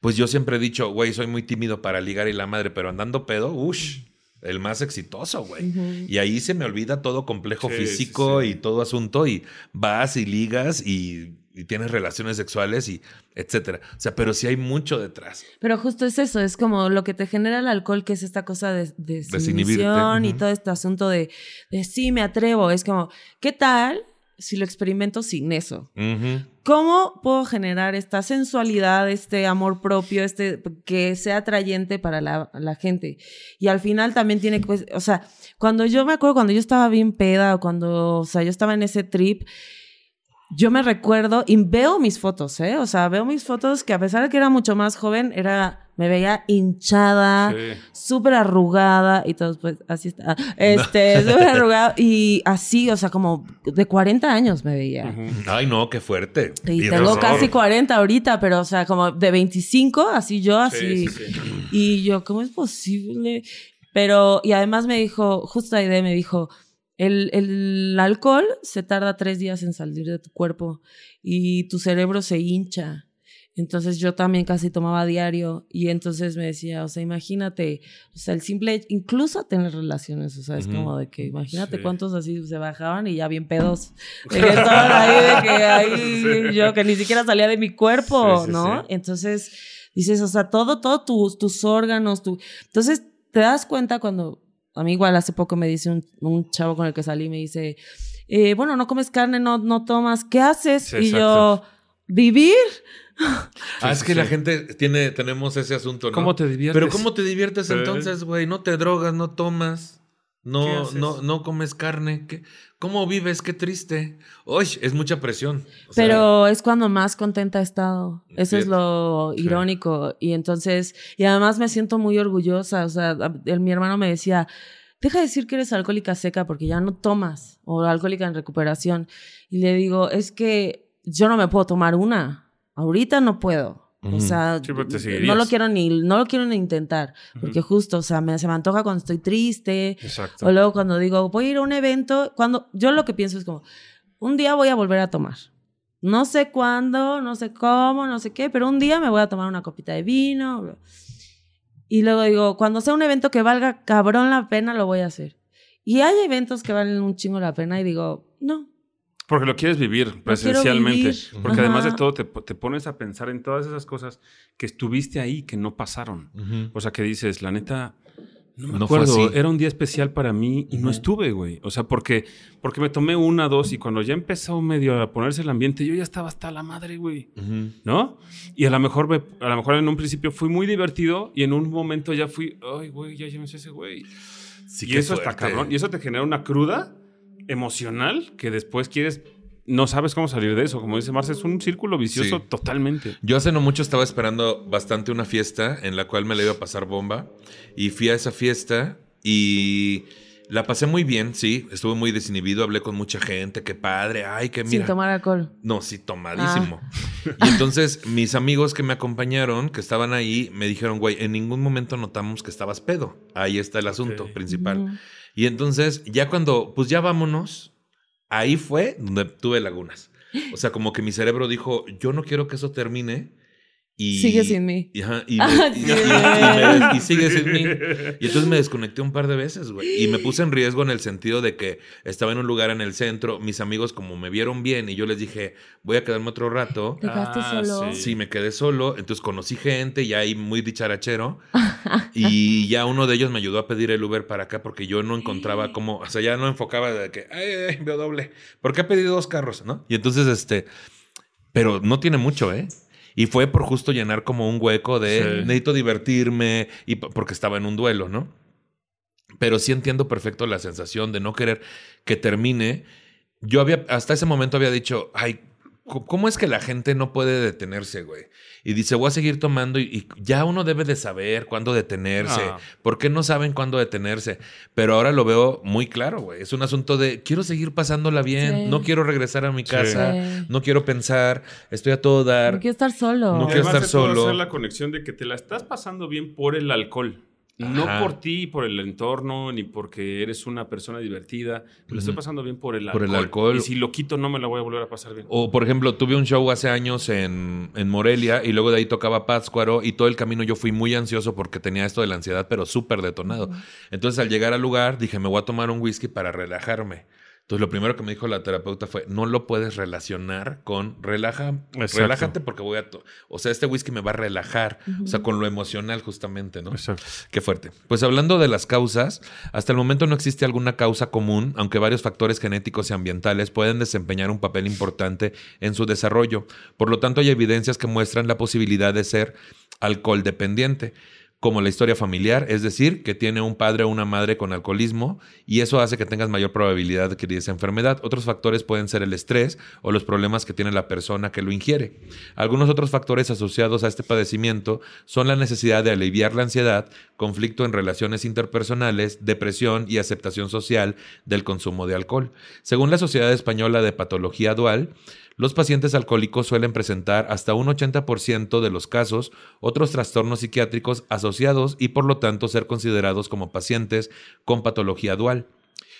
pues yo siempre he dicho, güey, soy muy tímido para ligar y la madre, pero andando pedo, ush, el más exitoso, güey. Y ahí se me olvida todo complejo Sí, físico sí, sí. y todo asunto y vas y ligas y, y tienes relaciones sexuales y etcétera. O sea, pero sí hay mucho detrás. Pero justo es eso, es como lo que te genera el alcohol, que es esta cosa de, de desinhibición y todo este asunto de, de sí, me atrevo. Es como, ¿qué tal si lo experimento sin eso? ¿Cómo puedo generar esta sensualidad, este amor propio, este que sea atrayente para la, la gente? Y al final también tiene que, pues, o sea, cuando yo me acuerdo, cuando yo estaba bien peda o cuando, o sea, yo estaba en ese trip, yo me recuerdo y veo mis fotos, ¿eh? O sea, veo mis fotos que a pesar de que era mucho más joven, era, me veía hinchada, Sí. súper arrugada y todo, pues así está. Este, *laughs* súper arrugada y así, o sea, como de 40 años me veía. Ay, no, qué fuerte. Y Y tengo casi 40 ahorita, pero o sea, como de 25, así yo, Sí, así. sí, sí. Y yo, ¿cómo es posible? Pero, y además me dijo, justo Aide me dijo, el, el alcohol se tarda tres días en salir de tu cuerpo y tu cerebro se hincha. Entonces yo también casi tomaba diario y entonces me decía, o sea, imagínate, o sea, el simple, incluso tener relaciones, o sea, es Ujú. como de que imagínate Sí. cuántos así se bajaban y ya bien pedos. *laughs* De que estaban ahí, de que ahí yo que ni siquiera salía de mi cuerpo, Sí, sí, ¿no? sí. Entonces dices, o sea, todo, todo tus, tus órganos, tu... Entonces te das cuenta cuando, a mí igual hace poco me dice un, un chavo con el que salí, me dice, eh, bueno, no comes carne, no, no tomas, ¿qué haces? Sí, y yo, vivir. Ah, es que sí, la gente tiene, tenemos ese asunto, ¿no? ¿Cómo te diviertes? Pero ¿cómo te diviertes entonces, güey? No te drogas, no tomas, ¿Qué no, no, no comes carne. ¿Qué? ¿Cómo vives? Qué triste. Uy, es mucha presión. O sea, Pero es cuando más contenta he estado. Eso es lo Sí. irónico. Y entonces, y además me siento muy orgullosa. O sea, el- mi hermano me decía, deja de decir que eres alcohólica seca porque ya no tomas o alcohólica en recuperación. Y le digo, es que yo no me puedo tomar una. Ahorita no puedo. O sea, Sí, pero te no lo quiero ni, no lo quiero ni intentar. Porque justo, o sea, me, se me antoja cuando estoy triste. Exacto. O luego cuando digo, voy a ir a un evento, cuando yo lo que pienso es como, un día voy a volver a tomar. No sé cuándo, no sé cómo, no sé qué, pero un día me voy a tomar una copita de vino. Y luego digo, cuando sea un evento que valga cabrón la pena, lo voy a hacer. Y hay eventos que valen un chingo la pena y digo, no. Porque lo quieres vivir presencialmente. vivir. Porque además de todo, te, te pones a pensar en todas esas cosas que estuviste ahí, que no pasaron. Ujú. O sea, que dices, la neta, no me No fue acuerdo. así. Era un día especial para mí y no estuve, güey. O sea, porque, porque me tomé una, dos y cuando ya empezó medio a ponerse el ambiente, yo ya estaba hasta la madre, güey. Ujú. ¿No? Y a lo mejor me- a lo mejor en un principio fui muy divertido y en un momento ya fui, ay, güey, ya llévense ese güey. Sí, y eso está fuerte. cabrón. Y eso te genera una cruda emocional que después quieres, no sabes cómo salir de eso. Como dice Marce, es un círculo vicioso Sí. totalmente. Yo hace no mucho estaba esperando bastante una fiesta en la cual me la iba a pasar bomba y fui a esa fiesta y la pasé muy bien, sí, estuve muy desinhibido, hablé con mucha gente, qué padre, ay, qué mira. Sin tomar alcohol. No, sí, tomadísimo. *laughs* Y entonces mis amigos que me acompañaron, que estaban ahí, me dijeron, güey, en ningún momento notamos que estabas pedo. Ahí está el asunto principal. Ujú. Y entonces, ya cuando, pues ya vámonos, ahí fue donde tuve lagunas. O sea, como que mi cerebro dijo, yo no quiero que eso termine. Y, Sigue sin mí. Y, ajá, y, me- y- y- y y sigue sin mí. *laughs* Y entonces me desconecté un par de veces, güey. Y me puse en riesgo en el sentido de que estaba en un lugar en el centro. Mis amigos, como me vieron bien, y yo les dije, voy a quedarme otro rato. ¿Te quedaste Ah, solo? sí. Sí, me quedé solo, entonces conocí gente, ya ahí muy dicharachero, *laughs* y ya uno de ellos me ayudó a pedir el Uber para acá porque yo no encontraba cómo, o sea, ya no enfocaba de que, ay, ay, veo doble, porque ha pedido dos carros, ¿no? Y entonces, este, pero no tiene mucho, ¿eh? Y fue por justo llenar como un hueco de Sí. necesito divertirme, y porque estaba en un duelo, ¿no? Pero sí entiendo perfecto la sensación de no querer que termine. Yo había, hasta ese momento había dicho, ay, ¿cómo es que la gente no puede detenerse, güey? Y dice, voy a seguir tomando y, y ya uno debe de saber cuándo detenerse. Ah. ¿Por qué no saben cuándo detenerse? Pero ahora lo veo muy claro, güey. Es un asunto de, quiero seguir pasándola bien, Sí. no quiero regresar a mi casa, Sí. no quiero pensar, estoy a todo dar. No quiero estar solo. No Y quiero además estar solo. hacer la conexión de que te la estás pasando bien por el alcohol. No Ajá. por ti, por el entorno, ni porque eres una persona divertida. Me lo estoy pasando bien por el Por alcohol. el alcohol. Y si lo quito, no me la voy a volver a pasar bien. O, por ejemplo, tuve un show hace años en, en Morelia y luego de ahí tocaba Pátzcuaro y todo el camino yo fui muy ansioso porque tenía esto de la ansiedad, pero súper detonado. Entonces, al llegar al lugar, dije, me voy a tomar un whisky para relajarme. Entonces, lo primero que me dijo la terapeuta fue, no lo puedes relacionar con relaja, Exacto. relájate porque voy a... to- O sea, este whisky me va a relajar, o sea, con lo emocional justamente, ¿no? Exacto. Qué fuerte. Pues hablando de las causas, hasta el momento no existe alguna causa común, aunque varios factores genéticos y ambientales pueden desempeñar un papel importante en su desarrollo. Por lo tanto, hay evidencias que muestran la posibilidad de ser alcohol dependiente, como la historia familiar, es decir, que tiene un padre o una madre con alcoholismo y eso hace que tengas mayor probabilidad de adquirir esa enfermedad. Otros factores pueden ser el estrés o los problemas que tiene la persona que lo ingiere. Algunos otros factores asociados a este padecimiento son la necesidad de aliviar la ansiedad, conflicto en relaciones interpersonales, depresión y aceptación social del consumo de alcohol. Según la Sociedad Española de Patología Dual, los pacientes alcohólicos suelen presentar hasta un 80% de los casos otros trastornos psiquiátricos asociados y por lo tanto ser considerados como pacientes con patología dual.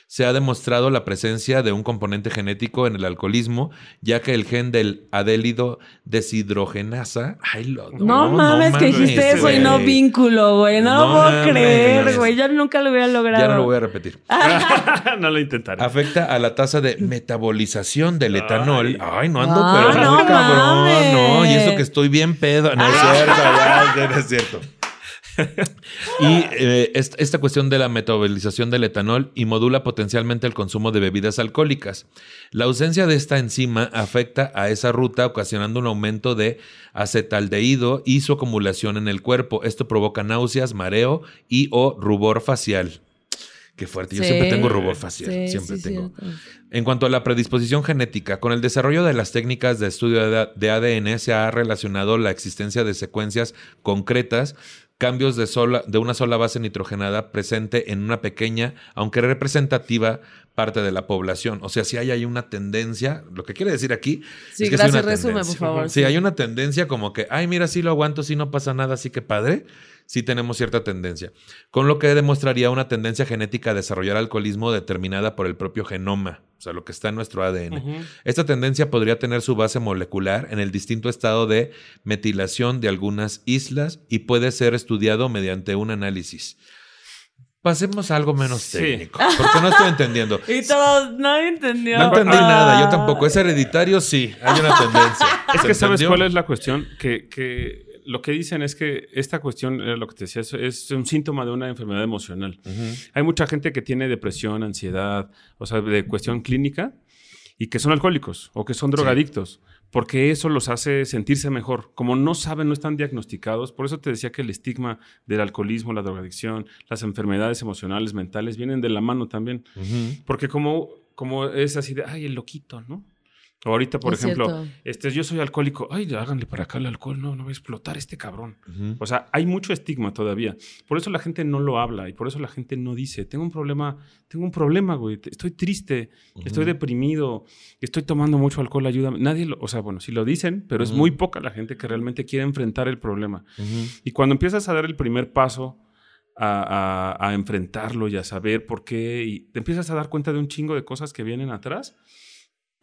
Se ha demostrado la presencia de un componente genético en el alcoholismo, ya que el gen del adélido deshidrogenasa. Ay, lo- No, mames, que dijiste eso y no vínculo, güey. No, No lo puedo mames. creer, güey. Yo nunca lo hubiera logrado. Ya no lo voy a repetir. *laughs* *laughs* no lo intentaré. Afecta a la tasa de metabolización del etanol. Ay, no ando, Ah, pero no no, cabrón. mames. No, y eso que estoy bien pedo. No es cierto, ya, ya no es cierto. Y eh, est- esta cuestión de la metabolización del etanol y modula potencialmente el consumo de bebidas alcohólicas. La ausencia de esta enzima afecta a esa ruta, ocasionando un aumento de acetaldehído y su acumulación en el cuerpo. Esto provoca náuseas, mareo y o rubor facial. Qué fuerte. Yo Sí. siempre tengo rubor facial. Sí, siempre sí, tengo. En cuanto a la predisposición genética, con el desarrollo de las técnicas de estudio de ADN se ha relacionado la existencia de secuencias concretas, cambios de, sola, de una sola base nitrogenada presente en una pequeña, aunque representativa, parte de la población. O sea, si hay ahí una tendencia, lo que quiere decir aquí Sí, es que sí hay gracias, una resume, por favor. Sí, hay una tendencia como que, ay, mira, sí lo aguanto, sí no pasa nada, así que padre. Sí tenemos cierta tendencia. Con lo que demostraría una tendencia genética a desarrollar alcoholismo determinada por el propio genoma, o sea, lo que está en nuestro ADN. Esta tendencia podría tener su base molecular en el distinto estado de metilación de algunas islas y puede ser estudiado mediante un análisis. Pasemos a algo menos Sí. técnico, porque no estoy entendiendo. *laughs* Y todos, nadie entendió. No entendí Ah. nada, yo tampoco. ¿Es hereditario? Sí, hay una tendencia. Es ¿Se que sabes entendió? cuál es la cuestión, que, que lo que dicen es que esta cuestión, era lo que te decía, es, un síntoma de una enfermedad emocional. Hay mucha gente que tiene depresión, ansiedad, o sea, de cuestión clínica, y que son alcohólicos o que son drogadictos, porque eso los hace sentirse mejor. Como no saben, no están diagnosticados, por eso te decía que el estigma del alcoholismo, la drogadicción, las enfermedades emocionales, mentales, vienen de la mano también. Porque como, como es así de, ay, el loquito, ¿no? O ahorita, por Es ejemplo, cierto. este, yo soy alcohólico, ay, háganle para acá el alcohol, no, no va a explotar este cabrón. Ujú. O sea, hay mucho estigma todavía. Por eso la gente no lo habla y por eso la gente no dice, tengo un problema, tengo un problema, güey, estoy triste, estoy Ujú. deprimido, estoy tomando mucho alcohol, ayúdame. Nadie, lo, o sea, bueno, sí lo dicen, pero es Ujú. muy poca la gente que realmente quiere enfrentar el problema. Y cuando empiezas a dar el primer paso a, a- a enfrentarlo y a saber por qué, y te empiezas a dar cuenta de un chingo de cosas que vienen atrás,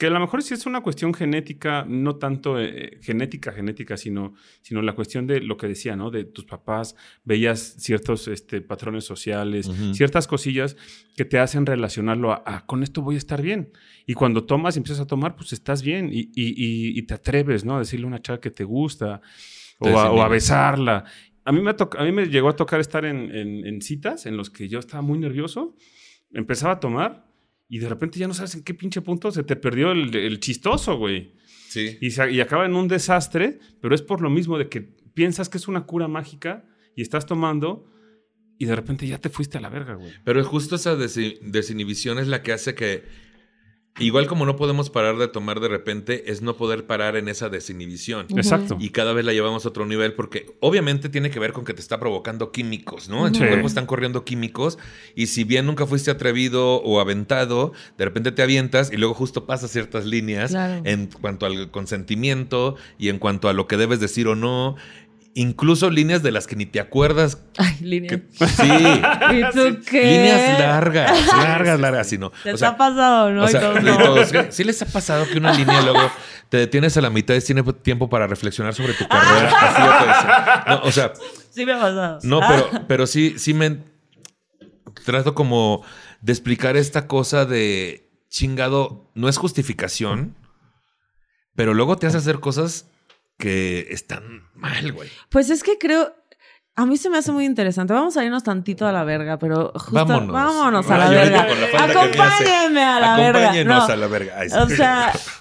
que a lo mejor sí es una cuestión genética, no tanto eh, genética, genética, sino, sino la cuestión de lo que decía, ¿no? De tus papás, veías ciertos este, patrones sociales, ciertas cosillas que te hacen relacionarlo a, "Ah, con esto voy a estar bien. Y cuando tomas y empiezas a tomar, pues estás bien y, y- y- y te atreves, ¿no? A decirle a una chava que te gusta o a, o a desinhibes. besarla. A mí, me a mí me llegó a tocar estar en, en- en citas en los que yo estaba muy nervioso, empezaba a tomar y de repente ya no sabes en qué pinche punto se te perdió el, el chistoso, güey. Sí. Y, se- y acaba en un desastre, pero es por lo mismo de que piensas que es una cura mágica y estás tomando y de repente ya te fuiste a la verga, güey. Pero justo esa desi- desinhibición es la que hace que, igual como no podemos parar de tomar de repente, es no poder parar en esa desinhibición. Exacto. Y cada vez la llevamos a otro nivel porque obviamente tiene que ver con que te está provocando químicos, ¿no? En tu Sí. cuerpo están corriendo químicos y si bien nunca fuiste atrevido o aventado, de repente te avientas y luego justo pasas ciertas líneas Claro. en cuanto al consentimiento y en cuanto a lo que debes decir o no. Incluso líneas de las que ni te acuerdas. Ay, líneas. que- sí. *laughs* ¿Y tú qué? Líneas largas, largas, largas, sí, no. ¿Les O sea, ha pasado, no? o sea, no. todos, ¿sí les ha pasado que una línea *laughs* luego te detienes a la mitad y tienes tiempo para reflexionar sobre tu carrera? Así. No, o sea, Sí me ha pasado. no, Ah. pero, pero sí, sí me trato como de explicar esta cosa de chingado, no es justificación, pero luego te hace hacer cosas que están mal, güey. Pues es que creo. A mí se me hace muy interesante. Vamos a irnos tantito a la verga, pero justo. Vámonos. Vámonos a la Ay, verga. la. Acompáñenme a la verga. Acompáñenos No. a la verga. Ay, sí. O sea, *laughs*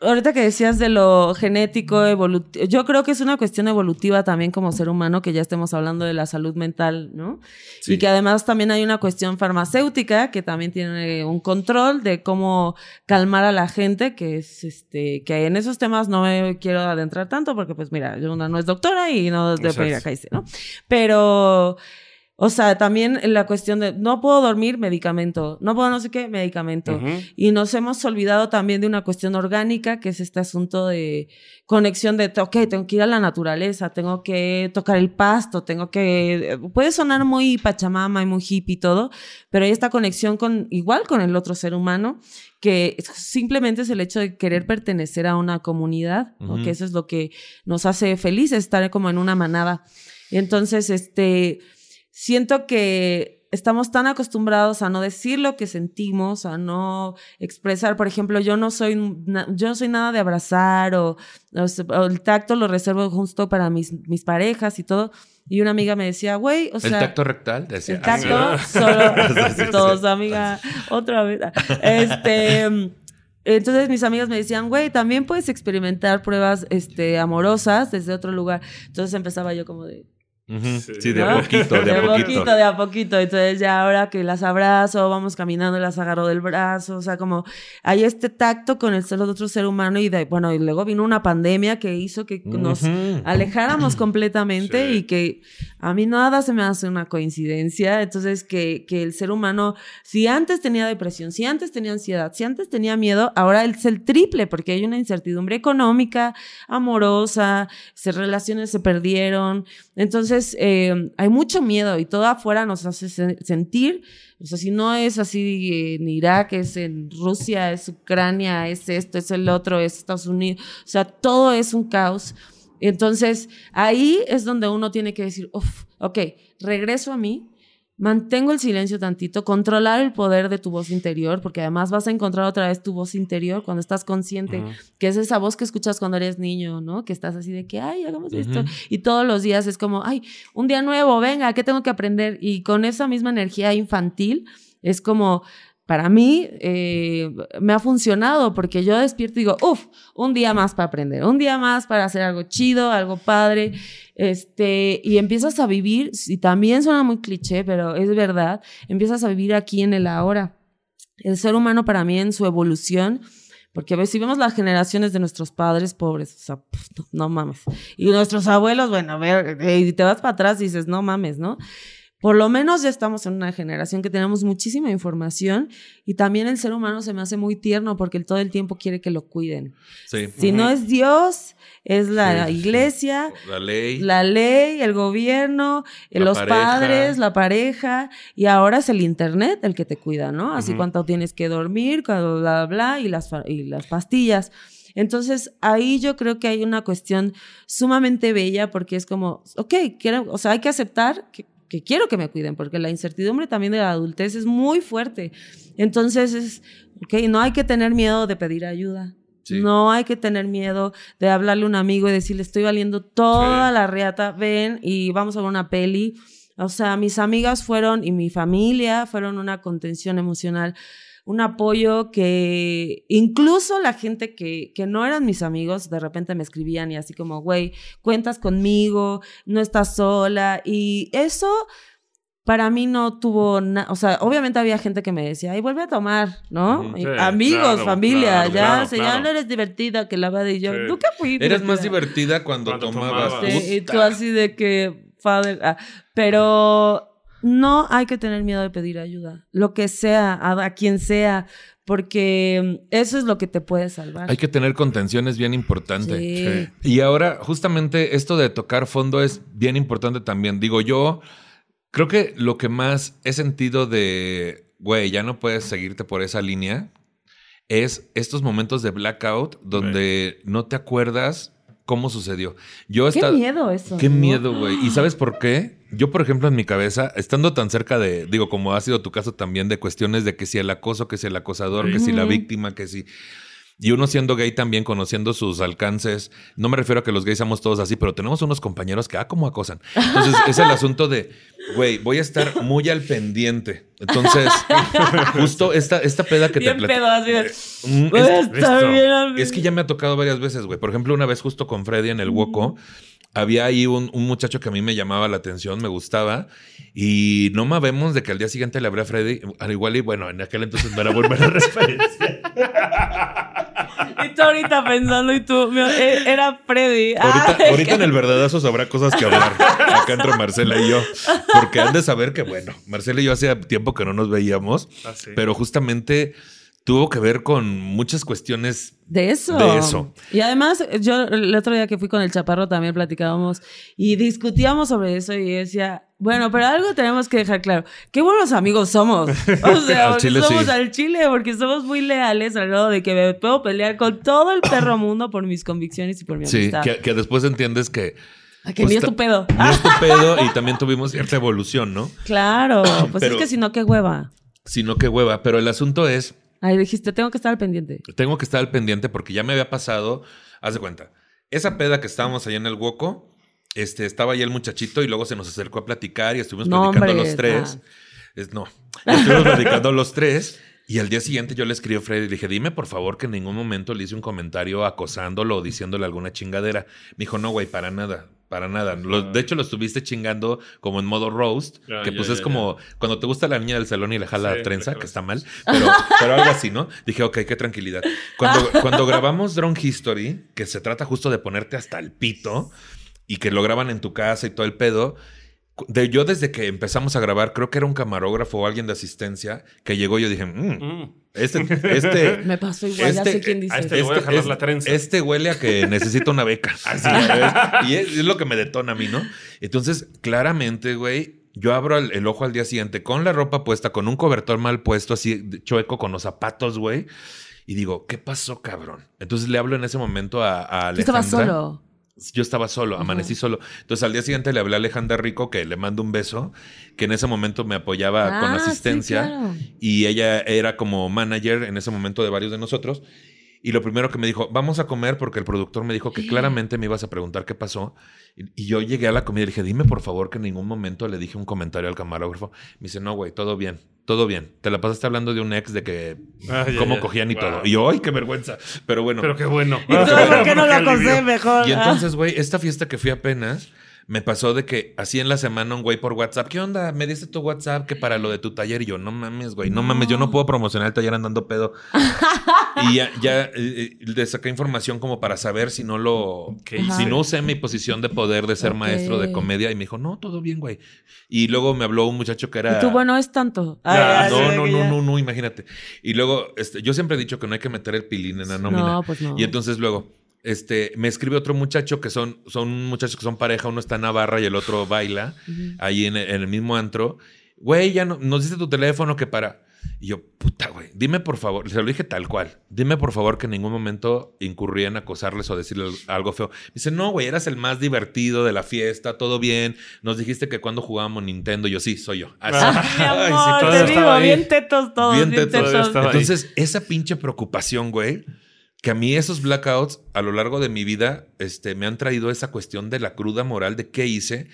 ahorita que decías de lo genético, evolutivo, yo creo que es una cuestión evolutiva también como ser humano, que ya estemos hablando de la salud mental, ¿no? Sí. Y que además también hay una cuestión farmacéutica que también tiene un control de cómo calmar a la gente, que es este, que en esos temas no me quiero adentrar tanto, porque pues mira, yo una no es doctora y no de Exacto. ir acá ¿no? Pero o sea, también la cuestión de no puedo dormir, medicamento, no puedo no sé qué, medicamento. Y nos hemos olvidado también de una cuestión orgánica, que es este asunto de conexión de, ok, tengo que ir a la naturaleza, tengo que tocar el pasto, tengo que... Puede sonar muy pachamama y muy hippie y todo, pero hay esta conexión con, igual con el otro ser humano, que simplemente es el hecho de querer pertenecer a una comunidad, ¿no? Ujú. que eso es lo que nos hace felices, estar como en una manada. Entonces, este, siento que estamos tan acostumbrados a no decir lo que sentimos, a no expresar, por ejemplo, yo no soy, yo no soy nada de abrazar o, el tacto lo reservo justo para mis, mis parejas y todo. Y una amiga me decía, güey, o el sea... tacto rectal, decía. El tacto, Ah, solo *laughs* Sí, sí, sí. todos, amiga, otra vez. Este, entonces mis amigas me decían, güey, también puedes experimentar pruebas este, amorosas desde otro lugar. Entonces empezaba yo como de, Ujú. Sí. Sí, de a poquito, de, a *laughs* poquito. de a poquito. Entonces ya ahora que las abrazo, vamos caminando y las agarro del brazo, o sea, como hay este tacto con el ser de otro ser humano y de, bueno, y luego vino una pandemia que hizo que nos alejáramos *clears throat* completamente Sí. y que a mí nada se me hace una coincidencia. Entonces, que, que el ser humano, si antes tenía depresión, si antes tenía ansiedad, si antes tenía miedo, ahora es el triple, porque hay una incertidumbre económica, amorosa, se, relaciones se perdieron. Entonces, eh, hay mucho miedo y todo afuera nos hace se- sentir. O sea, si no es así en Irak, es en Rusia, es Ucrania, es esto, es el otro, es Estados Unidos. O sea, todo es un caos. Entonces, ahí es donde uno tiene que decir, "Uf, ok, regreso a mí, mantengo el silencio tantito, controlar el poder de tu voz interior, porque además vas a encontrar otra vez tu voz interior cuando estás consciente, que es esa voz que escuchas cuando eres niño, ¿no? Que estás así de que, ay, hagamos esto. Y todos los días es como, ay, un día nuevo, venga, ¿qué tengo que aprender? Y con esa misma energía infantil, es como, para mí, eh, me ha funcionado porque yo despierto y digo, uff, un día más para aprender, un día más para hacer algo chido, algo padre, este, y empiezas a vivir, y también suena muy cliché, pero es verdad, empiezas a vivir aquí en el ahora. El ser humano para mí en su evolución, porque a ver, si vemos las generaciones de nuestros padres pobres, o sea, no, no mames. Y nuestros abuelos, bueno, a ver, eh, y te vas para atrás y dices, no mames, ¿no? Por lo menos ya estamos en una generación que tenemos muchísima información y también el ser humano se me hace muy tierno porque todo el tiempo quiere que lo cuiden. Sí. Si no es Dios, es la Sí, sí. iglesia, La ley. la ley, el gobierno, La los pareja. padres, la pareja, y ahora es el internet el que te cuida, ¿no? Así Ujú. cuánto tienes que dormir, cuando bla, bla, bla, y las, y las pastillas. Entonces, ahí yo creo que hay una cuestión sumamente bella porque es como, ok, quiero, o sea, hay que aceptar que, que quiero que me cuiden, porque la incertidumbre también de la adultez es muy fuerte. Entonces, es, ok, no hay que tener miedo de pedir ayuda. Sí. No hay que tener miedo de hablarle a un amigo y decirle, estoy valiendo toda Sí. la reata, ven y vamos a ver una peli. O sea, mis amigas fueron y mi familia fueron una contención emocional, un apoyo que incluso la gente que, que no eran mis amigos de repente me escribían y así como, güey, cuentas conmigo, no estás sola. Y eso para mí no tuvo nada, o sea, obviamente había gente que me decía, ay, vuelve a tomar, ¿no? Sí, amigos, claro, familia, claro, ya, claro, se, ya claro. no eres divertida que la va de yo. Sí. Nunca fui. Eras más divertida. cuando, Cuando tomabas. tomabas. Sí, y tú así de que, father, ah, pero no hay que tener miedo de pedir ayuda, lo que sea, a, a quien sea, porque eso es lo que te puede salvar. Hay que tener contención, es bien importante. Sí. Y ahora, justamente esto de tocar fondo es bien importante también. Digo, yo creo que lo que más he sentido de, güey, ya no puedes seguirte por esa línea, es estos momentos de blackout donde no te acuerdas cómo sucedió. Yo Qué esta- miedo eso. Qué ¿no? miedo, güey. ¿Y sabes por qué? Yo, por ejemplo, en mi cabeza, estando tan cerca de, digo, como ha sido tu caso también, de cuestiones de que si el acoso, que si el acosador, que si la víctima, que si... Y uno siendo gay también, conociendo sus alcances, no me refiero a que los gays seamos todos así, pero tenemos unos compañeros que, ah, como acosan. Entonces, es el asunto de, güey, voy a estar muy al pendiente. Entonces, *laughs* justo esta, esta peda que Bien te pedo, así Mm, es- listo. bien es que ya me ha tocado varias veces, güey. Por ejemplo, una vez justo con Freddy en el Woco, había ahí un, un muchacho que a mí me llamaba la atención, me gustaba, y no mavemos de que al día siguiente le hablé a Freddy, al igual y bueno, en aquel entonces no era buena *laughs* referencia. *laughs* Y tú ahorita pensando, y tú, eh, era Freddy. Ahorita, Ay, ahorita en el verdadazo habrá cosas que hablar acá entre Marcela y yo, porque han de saber que, bueno, Marcela y yo hacía tiempo que no nos veíamos, Ah, sí. pero justamente tuvo que ver con muchas cuestiones De eso. De eso. Y además, yo el otro día que fui con el chaparro también platicábamos y discutíamos sobre eso y decía, bueno, pero algo tenemos que dejar claro. Qué buenos amigos somos. *laughs* O sea, Al chile somos sí. al chile, porque somos muy leales al grado de que me puedo pelear con todo el perro *coughs* mundo por mis convicciones y por mi Sí, amistad. que, que después entiendes que Ay, que pues, ni es tu pedo. no es tu pedo y también tuvimos cierta evolución, ¿no? Claro, pues Pero- es que si no, qué hueva. Sino que hueva. Pero el asunto es, Ay, dijiste, tengo que estar al pendiente. tengo que estar al pendiente porque ya me había pasado, haz de cuenta, esa peda que estábamos allá en el Woco, este, estaba ahí el muchachito y luego se nos acercó a platicar y estuvimos No, platicando hombre, los tres. Es, no, estuvimos platicando los tres. *laughs* Y al día siguiente yo le escribí a Freddy y le dije, dime por favor que en ningún momento le hice un comentario acosándolo o diciéndole alguna chingadera. Me dijo, no, güey, para nada, para nada. Lo- de hecho, lo estuviste chingando como en modo roast, Ya, que pues ya, es como cuando te gusta la niña del salón y le jala Sí, la trenza, que está mal, pero, pero algo así, ¿no? Dije, ok, qué tranquilidad. Cuando, cuando grabamos Drone History, que se trata justo de ponerte hasta el pito y que lo graban en tu casa y todo el pedo, de, yo desde que empezamos a grabar, creo que era un camarógrafo o alguien de asistencia que llegó y yo dije, "Mm, Mm. este, *laughs* este, Me pasó igual, ya Este- sé quién dice. a este le voy a jalar la trenza. este huele a que *laughs* necesita una beca. Así, ¿ves? *laughs* y es, es lo que me detona a mí, ¿no? Entonces, claramente, güey, yo abro el, el ojo al día siguiente con la ropa puesta, con un cobertor mal puesto, así chueco, con los zapatos, güey. Y digo, ¿qué pasó, cabrón? Entonces le hablo en ese momento a, a Tú estabas Alejandra. solo. Yo estaba solo, amanecí solo. Entonces al día siguiente le hablé a Alejandra Rico, que le mando un beso, que en ese momento me apoyaba con Ah, sí, asistencia claro. y ella era como manager en ese momento de varios de nosotros. Y lo primero que me dijo, vamos a comer porque el productor me dijo que claramente me ibas a preguntar qué pasó. Y, y yo llegué a la comida y le dije, dime por favor que en ningún momento le dije un comentario al camarógrafo. Me dice, no, güey, todo bien, todo bien. Te la pasaste hablando de un ex de que Ah, cómo ya. cogían y Wow. todo. Y yo, ay, qué vergüenza. Pero bueno. Pero qué bueno. ¿Y tú, ¿Por qué no lo acosé acosé mejor? Y Ah. entonces, güey, esta fiesta que fui apenas, me pasó de que así en la semana un güey por WhatsApp, ¿qué onda? Me diste tu WhatsApp que para lo de tu taller. Y yo, no mames, güey, no, mames, yo no puedo promocionar el taller andando pedo. *laughs* y ya, ya eh, eh, le saqué información como para saber si no lo, ¿Qué Ajá. si no usé mi posición de poder de ser maestro de comedia. Y me dijo, no, todo bien, güey. Y luego me habló un muchacho que era... Y tú, bueno, es tanto. No, no, que no, no, no, imagínate. Y luego, este, yo siempre he dicho que no hay que meter el pilín en la nómina. No, pues no. Y entonces luego, este, me escribe otro muchacho que son, son muchachos que son pareja, uno está en Navarra y el otro baila, ahí en el, en el mismo antro. Güey, ya no, nos dice tu teléfono que para. Y yo, puta, güey, dime por favor, se lo dije tal cual, dime por favor que en ningún momento incurrí en acosarles o decirles algo feo. Me dice, no, güey, eras el más divertido de la fiesta, todo bien. Nos dijiste que cuando jugábamos Nintendo, yo sí, soy yo. Así. Ay, mi Ay, sí, amor, todo te digo, ahí. bien tetos todos. Bien Bien, tetos, tetos. Entonces, esa pinche preocupación, güey, que a mí esos blackouts a lo largo de mi vida este, me han traído esa cuestión de la cruda moral de qué hice.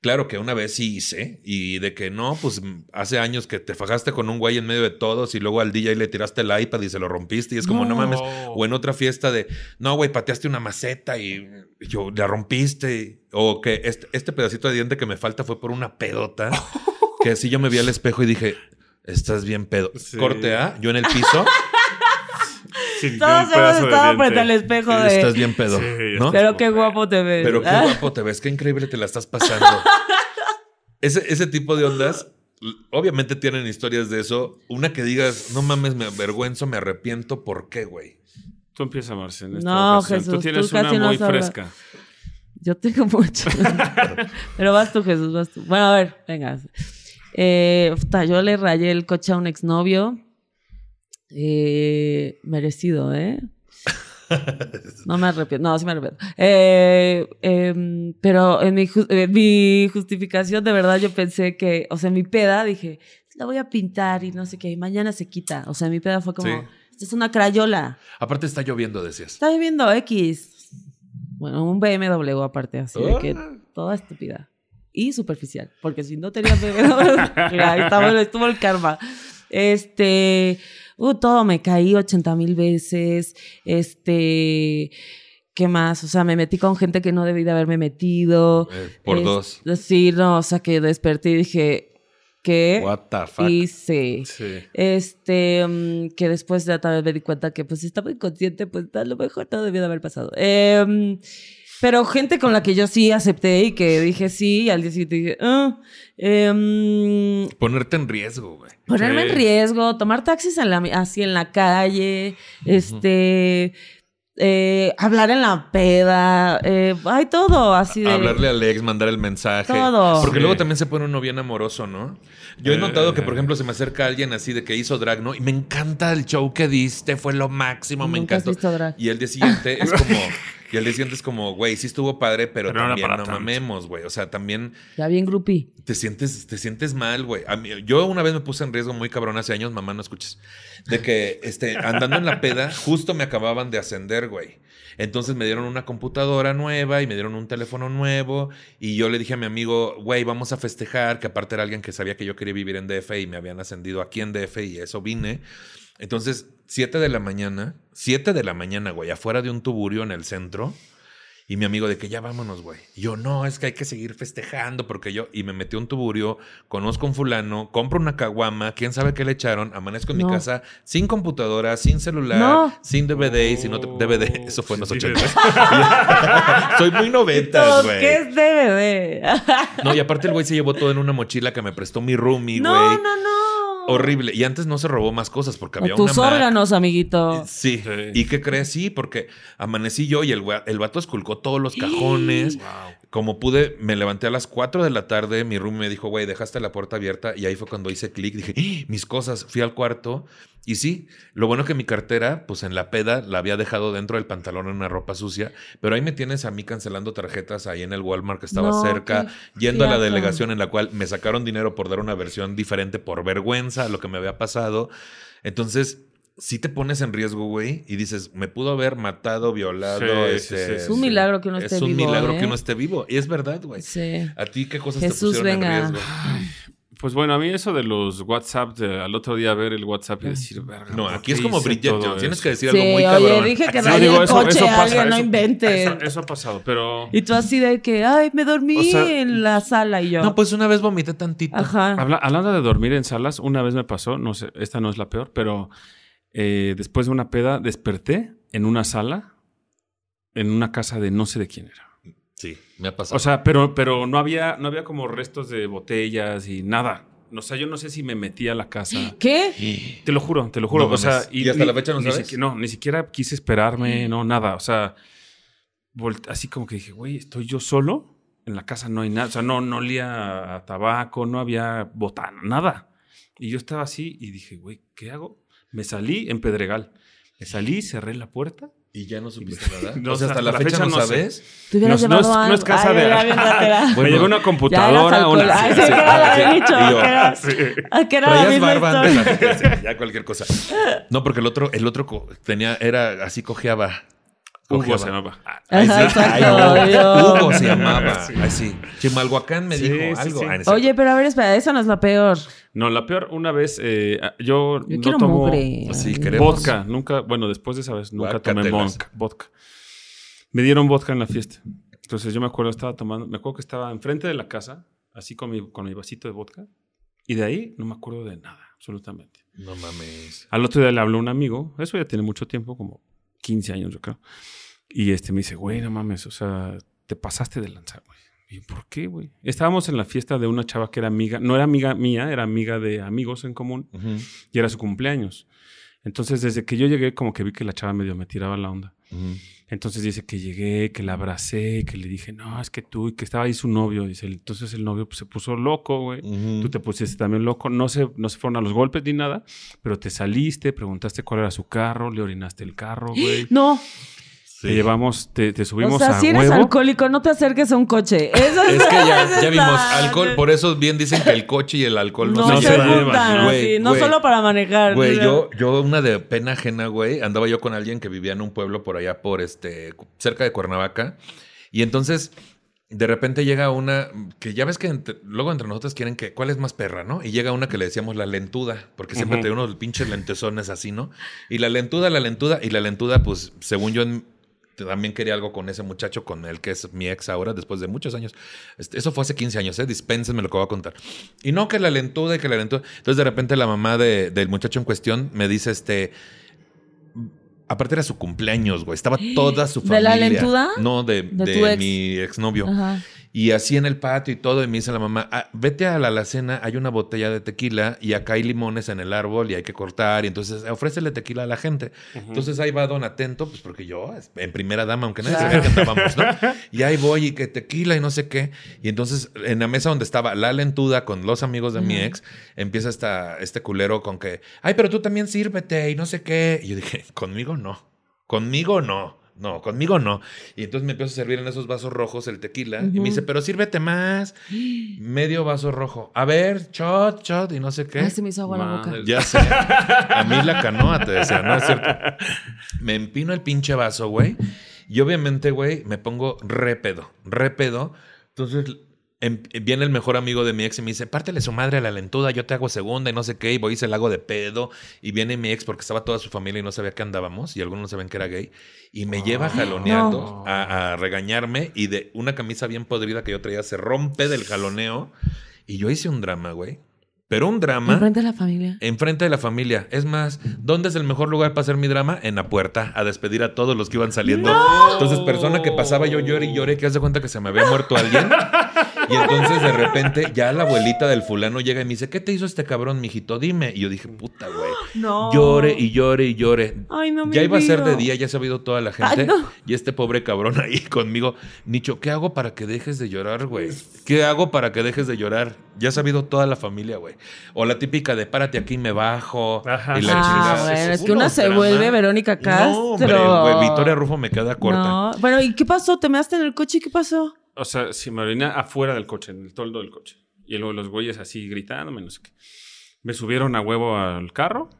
Claro que una vez sí hice y de que no, pues hace años que te fajaste con un güey en medio de todos y luego al DJ le tiraste el iPad y se lo rompiste y es como no, No. mames. O en otra fiesta de, no, güey, pateaste una maceta y yo la rompiste. O que este, este pedacito de diente que me falta fue por una pedota. *laughs* que así yo me vi al espejo y dije, estás bien pedo. Sí. Corte A, yo en el piso. Todos hemos estado frente al espejo de. Estás bien pedo. Sí, ¿no? Pero qué guapo te ves. Pero qué Ah. guapo te ves, qué increíble te la estás pasando. *laughs* ese, ese tipo de ondas, obviamente tienen historias de eso. Una que digas, no mames, me avergüenzo, me arrepiento, ¿por qué, güey? Tú empiezas, Marce. en esta No, ocasión. Jesús, Tú tienes tú casi una muy fresca. Yo tengo mucho. *laughs* Pero vas tú, Jesús, vas tú. Bueno, a ver, venga. Eh, yo le rayé el coche a un exnovio. Eh, merecido, ¿eh? *laughs* No me arrepiento. No, sí me arrepiento. Eh, em, pero en mi, ju- en mi justificación, de verdad, yo pensé que, o sea, en mi peda dije, la voy a pintar y no sé qué, y mañana se quita. O sea, mi peda fue como, Sí. esto es una crayola. Aparte está lloviendo, decías. Está viviendo X. Bueno, un BMW aparte, así de que Ah. toda estúpida. Y superficial, porque si no tenía BMW, *laughs* ahí estaba, estuvo el karma. Este, uh, todo me caí 80 mil veces. Este, ¿qué más? O sea, me metí con gente que no debí de haberme metido. Eh, por Es- dos. Sí, no, o sea, que desperté y dije, ¿qué What the fuck. hice? Sí. Este, mm, que después ya también me di cuenta que pues si estaba inconsciente, pues a lo mejor no debía de haber pasado. Em, pero gente con la que yo sí acepté y que dije sí, y al día siguiente dije, ah, em, Ponerte en riesgo, güey. ponerme Sí. en riesgo, tomar taxis en la, así en la calle, este, eh, hablar en la peda, eh, hay todo así de... Hablarle al ex, mandar el mensaje. Todo. Porque Sí. luego también se pone uno bien amoroso, ¿no? Yo he notado que, por Eh. ejemplo, se me acerca alguien así de que hizo drag, ¿no? Y me encanta el show que diste, fue lo máximo, me Nunca has encantó. visto drag. Y el día siguiente es como. *laughs* Y el día siguiente es como, güey, sí estuvo padre, pero, no también no tanto. mamemos, güey. O sea, también Ya bien groupie. te sientes, te sientes mal, güey. Yo una vez me puse en riesgo muy cabrón hace años, mamá, no escuches. De que este, andando en la peda, justo me acababan de ascender, güey. Entonces me dieron una computadora nueva y me dieron un teléfono nuevo. Y yo le dije a mi amigo, güey, vamos a festejar, que aparte era alguien que sabía que yo quería vivir en DF y me habían ascendido aquí en DF y eso vine. Entonces, 7 de la mañana, 7 de la mañana, güey, afuera de un tuburio en el centro. Y mi amigo de que ya vámonos, güey. Y yo, no, es que hay que seguir festejando porque yo... Y me metí un tuburio, conozco a un fulano, compro una caguama, quién sabe qué le echaron, amanezco en mi casa sin computadora, sin celular, No. sin DVD, sin otro... DVD, eso fue en los Sí, 80. *laughs* Soy muy noventas, güey. ¿Qué es DVD? No, y aparte el güey se llevó todo en una mochila que me prestó mi roomie, güey. no, no, no. Horrible. Y antes no se robó más cosas porque había Tus una Mac. órganos, amiguito. Sí. Sí. ¿Y qué crees? Sí, porque amanecí yo y el, el vato esculcó todos los cajones. Wow. Como pude, me levanté a las 4 de la tarde. Mi room me dijo, güey, dejaste la puerta abierta. Y ahí fue cuando hice clic. Dije, ¡Ah! mis cosas. Fui al cuarto. Y sí, lo bueno que mi cartera, pues en la peda, la había dejado dentro del pantalón en una ropa sucia. Pero ahí me tienes a mí cancelando tarjetas ahí en el Walmart que estaba No, cerca. qué Yendo a la delegación en la cual me sacaron dinero por dar una versión diferente por vergüenza a lo que me había pasado. Entonces, si te pones en riesgo, güey, y dices, me pudo haber matado, violado. Sí, sí, este, sí, sí. Es un milagro que uno esté Es un vivo, milagro ¿eh? que uno esté vivo. Y es verdad, güey. Sí. ¿A ti qué cosas Jesús, te pusieron venga. en riesgo? Pues bueno, a mí eso de los WhatsApp, de, al otro día ver el WhatsApp y decir, verga. No, ¿por aquí es como Jones. Tienes que decir Sí, algo muy oye, cabrón. dije que Sí, rayé digo, el eso- coche, eso pasa, alguien, no inventes. Eso, eso ha pasado, pero Y tú así de que, ay, me dormí O sea, en la sala y yo. No, pues una vez vomité tantito. Ajá. habla- hablando de dormir en salas, una vez me pasó, no sé, esta no es la peor, pero eh, después de una peda desperté en una sala, en una casa de no sé de quién era. Sí, me ha pasado. O sea, pero, pero no había, no había como restos de botellas y nada. O sea, yo no sé si me metí a la casa. *gasps* ¿Qué? *gasps* Te lo juro, te lo juro. No o sea, mames. ¿Y hasta la fecha no ni sabes? no, ni siquiera quise esperarme, no, nada. O sea, así como que dije, güey, estoy yo solo. En la casa no hay nada. O sea, no, no olía a tabaco, no había botana, nada. Y yo estaba así y dije, güey, ¿qué hago? Me salí en Pedregal. Me salí, cerré la puerta. ¿Y ya no supiste nada? *laughs* No, o sea, hasta la, fecha, no sabes. No, es- no es algo. casa Ay, de- ya, bien ratera. Bueno, me llegó una computadora, una. Ay, sí, que era la de Nicho, Y yo, que era- ah, que era la barba antes *laughs* ya cualquier cosa. No, porque el otro, el otro tenía, era así cojeaba. Hugo se llamaba. Ay, sí. Ajá, exacto, Ay, no. yo. Hugo se llamaba. Ay, sí. Chimalhuacán me Sí, dijo sí, algo. sí. Ah, no. Oye, pero a ver, espera, esa no es la peor. No, la peor, una vez, eh, yo, Yo no tomo mugre. Vodka. Nunca, bueno, después de esa vez, nunca tomé vodka. Me dieron vodka en la fiesta. Entonces yo me acuerdo, estaba tomando, me acuerdo que estaba enfrente de la casa, así con mi, con mi vasito de vodka. Y de ahí no me acuerdo de nada, absolutamente. No mames. Al otro día le habló un amigo, eso ya tiene mucho tiempo, como 15 años yo creo. Y este me dice, güey, no mames, o sea, te pasaste de lanzar, güey. ¿Y por qué, güey? Estábamos en la fiesta de una chava que era amiga, no era amiga mía, era amiga de amigos en común y era su cumpleaños. Entonces, desde que yo llegué, como que vi que la chava medio me tiraba la onda. Entonces dice que llegué, que la abracé, que le dije, no, es que tú, y que estaba ahí su novio. Dice, entonces el novio pues, se puso loco, güey. Tú te pusiste también loco. No se, no se fueron a los golpes ni nada, pero te saliste, preguntaste cuál era su carro, le orinaste el carro, güey. No, Te llevamos, te, te subimos o sea, a si eres huevo. alcohólico, no te acerques a un coche. *laughs* Eso Es que ya, vimos alcohol, por eso bien dicen que el coche y el alcohol no, No, se se llevan. juntan, Güey, no güey. solo para manejar. Güey, yo, yo una de pena ajena, güey, andaba yo con alguien que vivía en un pueblo por allá, por este, cerca de Cuernavaca, y entonces de repente llega una, que ya ves que entre- luego entre nosotros quieren que, ¿cuál es más perra, no? Y llega una que le decíamos la lentuda, porque siempre Ujú. te unos pinches lentesones así, ¿no? Y la lentuda, la lentuda, y la lentuda, pues, según yo en- también quería algo con ese muchacho, con el que es mi ex ahora, después de muchos años. Este, eso fue hace 15 años, ¿eh? Dispénsenme lo que voy a contar. Y no que la lentuda y que la lentuda. Entonces, de repente, la mamá de- del muchacho en cuestión me dice, este. Aparte era su cumpleaños, güey. Estaba *gasps* toda su ¿De familia. la lentuda? No, de, ¿De de mi exnovio. Ajá. Y así en el patio y todo, y me dice la mamá, "Ah, vete a la alacena, hay una botella de tequila y acá hay limones en el árbol y hay que cortar, y entonces ofrécele tequila a la gente. Entonces ahí va don atento, pues porque yo, en primera dama, aunque nadie sabía que andábamos, ¿no? *laughs* Y ahí voy y que tequila y no sé qué. Y entonces en la mesa donde estaba la lentuda con los amigos de mi ex, empieza esta, este culero con que, ay, pero tú también sírvete y no sé qué. Y yo dije, conmigo no, conmigo no. No, conmigo no. Y entonces me empiezo a servir en esos vasos rojos el tequila. Y me dice, pero sírvete más. Medio vaso rojo. A ver, shot, shot y no sé qué. Ay, se me hizo agua la boca. Ya sé. A mí la canoa te decía, no es cierto. Me empino el pinche vaso, güey. Y obviamente, güey, me pongo re pedo, re pedo. Entonces em- viene el mejor amigo de mi ex y me dice, pártele su madre a la lentuda, yo te hago segunda y no sé qué. Y voy y se la hago de pedo. Y viene mi ex porque estaba toda su familia y no sabía que andábamos. Y algunos no sabían que era gay. Y me lleva jaloneando No. a, a regañarme. Y de una camisa bien podrida que yo traía se rompe del jaloneo. Y yo hice un drama, güey. Pero un drama. Enfrente de la familia. Enfrente de la familia. Es más, ¿dónde es el mejor lugar para hacer mi drama? En la puerta, a despedir a todos los que iban saliendo. Entonces, persona que pasaba, yo lloré y lloré, que hace cuenta que se me había muerto alguien. Y entonces, de repente, ya la abuelita del fulano llega y me dice, ¿qué te hizo este cabrón, mijito? Dime. Y yo dije, puta, güey. No. Llore y llore y llore. Ay, no me Ya iba a ser de día, ya se ha ido toda la gente. Ay, no. Y este pobre cabrón ahí *laughs* conmigo. Nicho, ¿qué hago para que dejes de llorar, güey? ¿Qué hago para que dejes de llorar? Ya ha sabido toda la familia, güey. O la típica de párate aquí y me bajo. Ajá. Y la Ah, chingada. bueno, es que una se vuelve Verónica Castro. No, hombre, güey, Victoria Rufo me queda corta. No. Bueno, ¿y qué pasó? ¿Te measte en el coche? ¿Qué pasó? O sea, si me oriné afuera del coche, en el toldo del coche. Y luego los güeyes así gritándome, no sé qué. Me subieron a huevo al carro.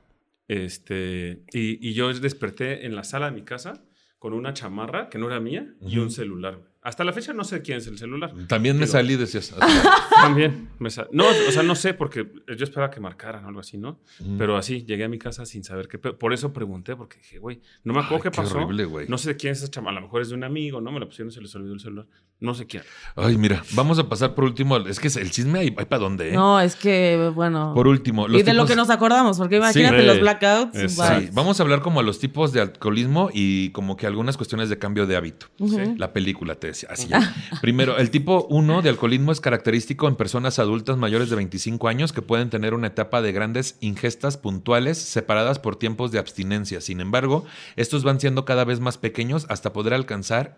Este, y, y yo desperté en la sala de mi casa con una chamarra que no era mía y Ujú. un celular. Hasta la fecha no sé quién es el celular. También me Digo, salí, decías. *laughs* También. me sa- no, o sea, no sé, porque yo esperaba que marcaran o algo así, ¿no? Pero así, llegué a mi casa sin saber qué. Por eso pregunté, porque dije, güey, no me acuerdo Ay, qué pasó. horrible. No sé quién es esa chama. A lo mejor es de un amigo, ¿no? Me la pusieron, se les olvidó el celular. No sé quién. Ay, mira, vamos a pasar por último. Es que el chisme hay, para dónde, ¿eh? No, es que, bueno. Por último. y los de lo que nos acordamos, porque imagínate Sí. los blackouts. Sí, vamos a hablar como a los tipos de alcoholismo y como que algunas cuestiones de cambio de hábito. La película te decía. Así ya. Primero, el tipo 1 de alcoholismo es característico en personas adultas mayores de 25 años que pueden tener una etapa de grandes ingestas puntuales separadas por tiempos de abstinencia. Sin embargo, estos van siendo cada vez más pequeños hasta poder alcanzar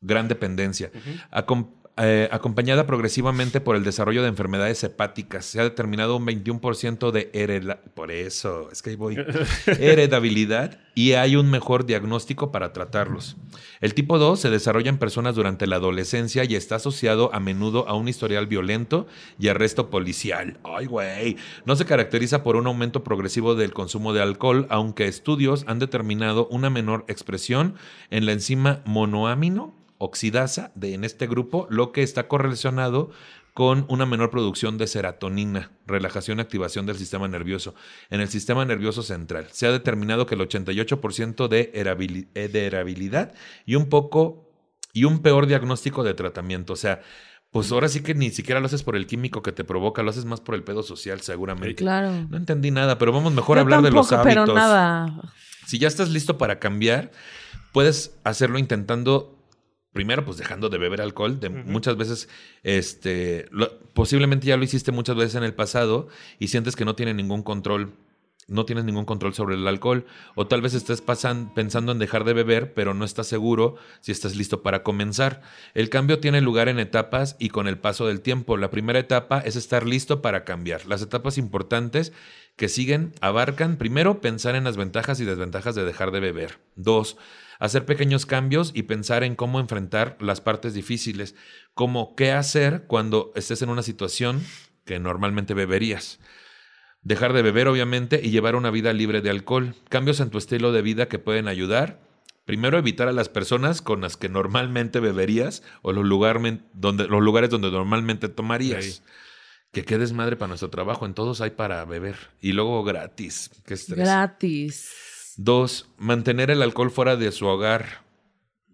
gran dependencia. Acom- eh, acompañada progresivamente por el desarrollo de enfermedades hepáticas. Se ha determinado un 21% de hereda- por eso, es que ahí voy, *laughs* heredabilidad y hay un mejor diagnóstico para tratarlos. El tipo 2 se desarrolla en personas durante la adolescencia y está asociado a menudo a un historial violento y arresto policial. Ay, güey. No se caracteriza por un aumento progresivo del consumo de alcohol, aunque estudios han determinado una menor expresión en la enzima monoamino oxidasa de, en este grupo, lo que está correlacionado con una menor producción de serotonina, relajación y activación del sistema nervioso. En el sistema nervioso central se ha determinado que el 88% de herabili- eh, de herabilidad y un poco y un peor diagnóstico de tratamiento. O sea, pues ahora sí que ni siquiera lo haces por el químico que te provoca, lo haces más por el pedo social, seguramente. Claro. No entendí nada, pero vamos mejor a hablar de los hábitos. pero nada. Si ya estás listo para cambiar, puedes hacerlo intentando primero, pues dejando de beber alcohol. De, Muchas veces, este, posiblemente ya lo hiciste muchas veces en el pasado y sientes que no tiene ningún control no tienes ningún control sobre el alcohol o tal vez estés pensando en dejar de beber, pero no estás seguro si estás listo para comenzar. El cambio tiene lugar en etapas y con el paso del tiempo. La primera etapa es estar listo para cambiar. Las etapas importantes que siguen abarcan, primero, pensar en las ventajas y desventajas de dejar de beber. Dos, hacer pequeños cambios y pensar en cómo enfrentar las partes difíciles, como qué hacer cuando estés en una situación que normalmente beberías. Dejar de beber, obviamente, y llevar una vida libre de alcohol. Cambios en tu estilo de vida que pueden ayudar. Primero, evitar a las personas con las que normalmente beberías o los, donde, los lugares donde normalmente tomarías. Que quedes madre para nuestro trabajo. En todos hay para beber. Y luego gratis. Qué Gratis. Dos, mantener el alcohol fuera de su hogar.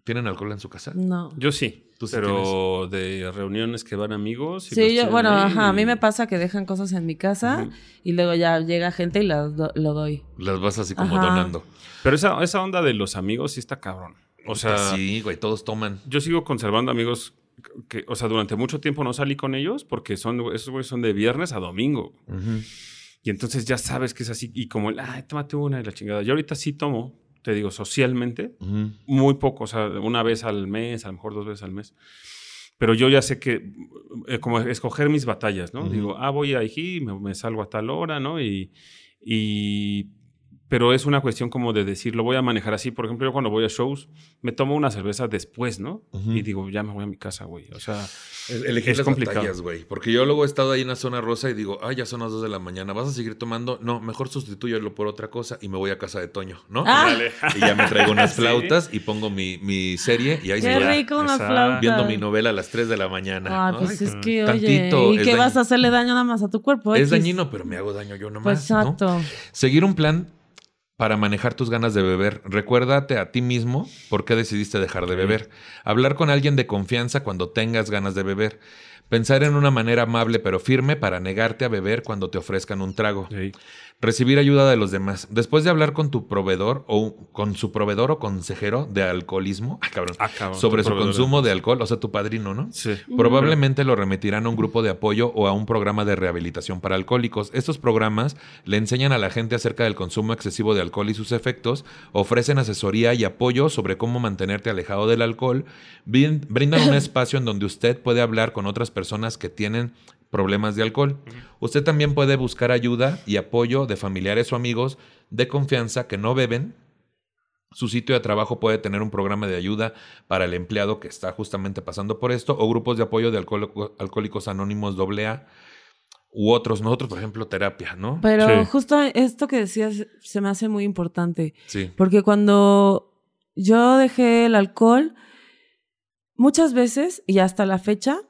¿Tienen alcohol en su casa? No. Yo sí. pero de reuniones que van amigos. sí, yo, bueno, ajá, a mí me pasa que dejan cosas en mi casa y luego ya llega gente y las lo doy. Las vas así como donando. Pero esa, esa onda de los amigos sí está cabrón. O sea, sí, güey, todos toman. Yo sigo conservando amigos que, o sea, durante mucho tiempo no salí con ellos porque son, esos güeyes son de viernes a domingo. Y entonces ya sabes que es así. Y como, ay, tómate una y la chingada. Yo ahorita sí tomo, te digo, socialmente, muy poco, o sea, una vez al mes, a lo mejor dos veces al mes. Pero yo ya sé que, eh, como escoger mis batallas, ¿no? Digo, ah, voy ahí, me, me, salgo a tal hora, ¿no? Y, y pero es una cuestión como de decir, lo voy a manejar así. Por ejemplo, yo cuando voy a shows, me tomo una cerveza después, ¿no? Y digo, ya me voy a mi casa, güey. O sea, Elegir es las complicado. güey. Porque yo luego he estado ahí en la zona rosa y digo, ay, ya son las dos de la mañana, ¿vas a seguir tomando? No, mejor sustituyelo por otra cosa y me voy a casa de Toño, ¿no? Ah. Y ya me traigo unas *laughs* flautas y pongo mi, mi, serie y ahí Qué rico una flauta. Viendo mi novela a las 3 de la mañana. Ah, pues es que, oye, ¿y qué vas a hacerle daño nada más a tu cuerpo? Es dañino, pero me hago daño yo nomás. Pues exacto. Seguir un plan para manejar tus ganas de beber. Recuérdate a ti mismo por qué decidiste dejar de beber. Hablar con alguien de confianza cuando tengas ganas de beber. Pensar en una manera amable pero firme para negarte a beber cuando te ofrezcan un trago. Recibir ayuda de los demás. Después de hablar con tu proveedor o con su proveedor o consejero de alcoholismo, ah, cabrón, ah, sobre su consumo de alcohol, o sea, tu padrino, ¿no? Sí. Probablemente lo remitirán a un grupo de apoyo o a un programa de rehabilitación para alcohólicos. Estos programas le enseñan a la gente acerca del consumo excesivo de alcohol y sus efectos, ofrecen asesoría y apoyo sobre cómo mantenerte alejado del alcohol, brindan un *clears throat* espacio en donde usted puede hablar con otras personas que tienen problemas de alcohol. Usted también puede buscar ayuda y apoyo de familiares o amigos de confianza que no beben. Su sitio de trabajo puede tener un programa de ayuda para el empleado que está justamente pasando por esto o grupos de apoyo de alcohólicos anónimos AA u otros, nosotros por ejemplo terapia, ¿no? Pero justo esto que decías se me hace muy importante. Sí. Porque cuando yo dejé el alcohol, muchas veces y hasta la fecha,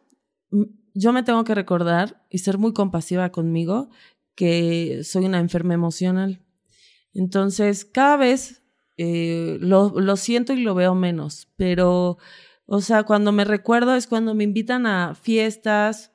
yo me tengo que recordar y ser muy compasiva conmigo que soy una enferma emocional. Entonces, cada vez eh, lo, lo, siento y lo veo menos, pero, o sea, cuando me recuerdo es cuando me invitan a fiestas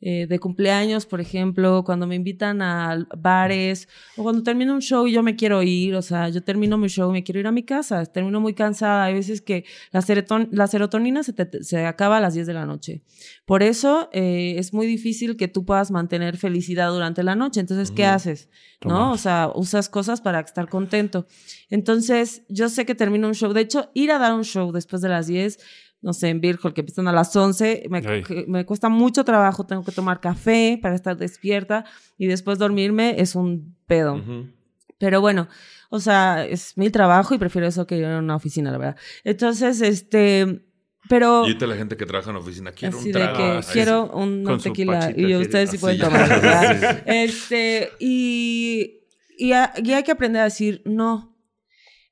eh, de cumpleaños, por ejemplo, cuando me invitan a bares o cuando termino un show y yo me quiero ir, o sea, yo termino mi show y me quiero ir a mi casa, termino muy cansada, hay veces que la, la serotonina se, se, acaba a las 10 de la noche. Por eso eh, es muy difícil que tú puedas mantener felicidad durante la noche, entonces, ¿qué haces? ¿No? O sea, usas cosas para estar contento. Entonces, yo sé que termino un show, de hecho, ir a dar un show después de las 10 no sé, en Virgol, que empiezan a las 11, me, me, cuesta mucho trabajo, tengo que tomar café para estar despierta y después dormirme es un pedo. Pero bueno, o sea, es mi trabajo y prefiero eso que ir a una oficina, la verdad. Entonces, este, pero... Y la gente que trabaja en la oficina, quiero un trago. De que quiero un tequila y ustedes sí pueden tomar. *laughs* este, y, y, y hay que aprender a decir no.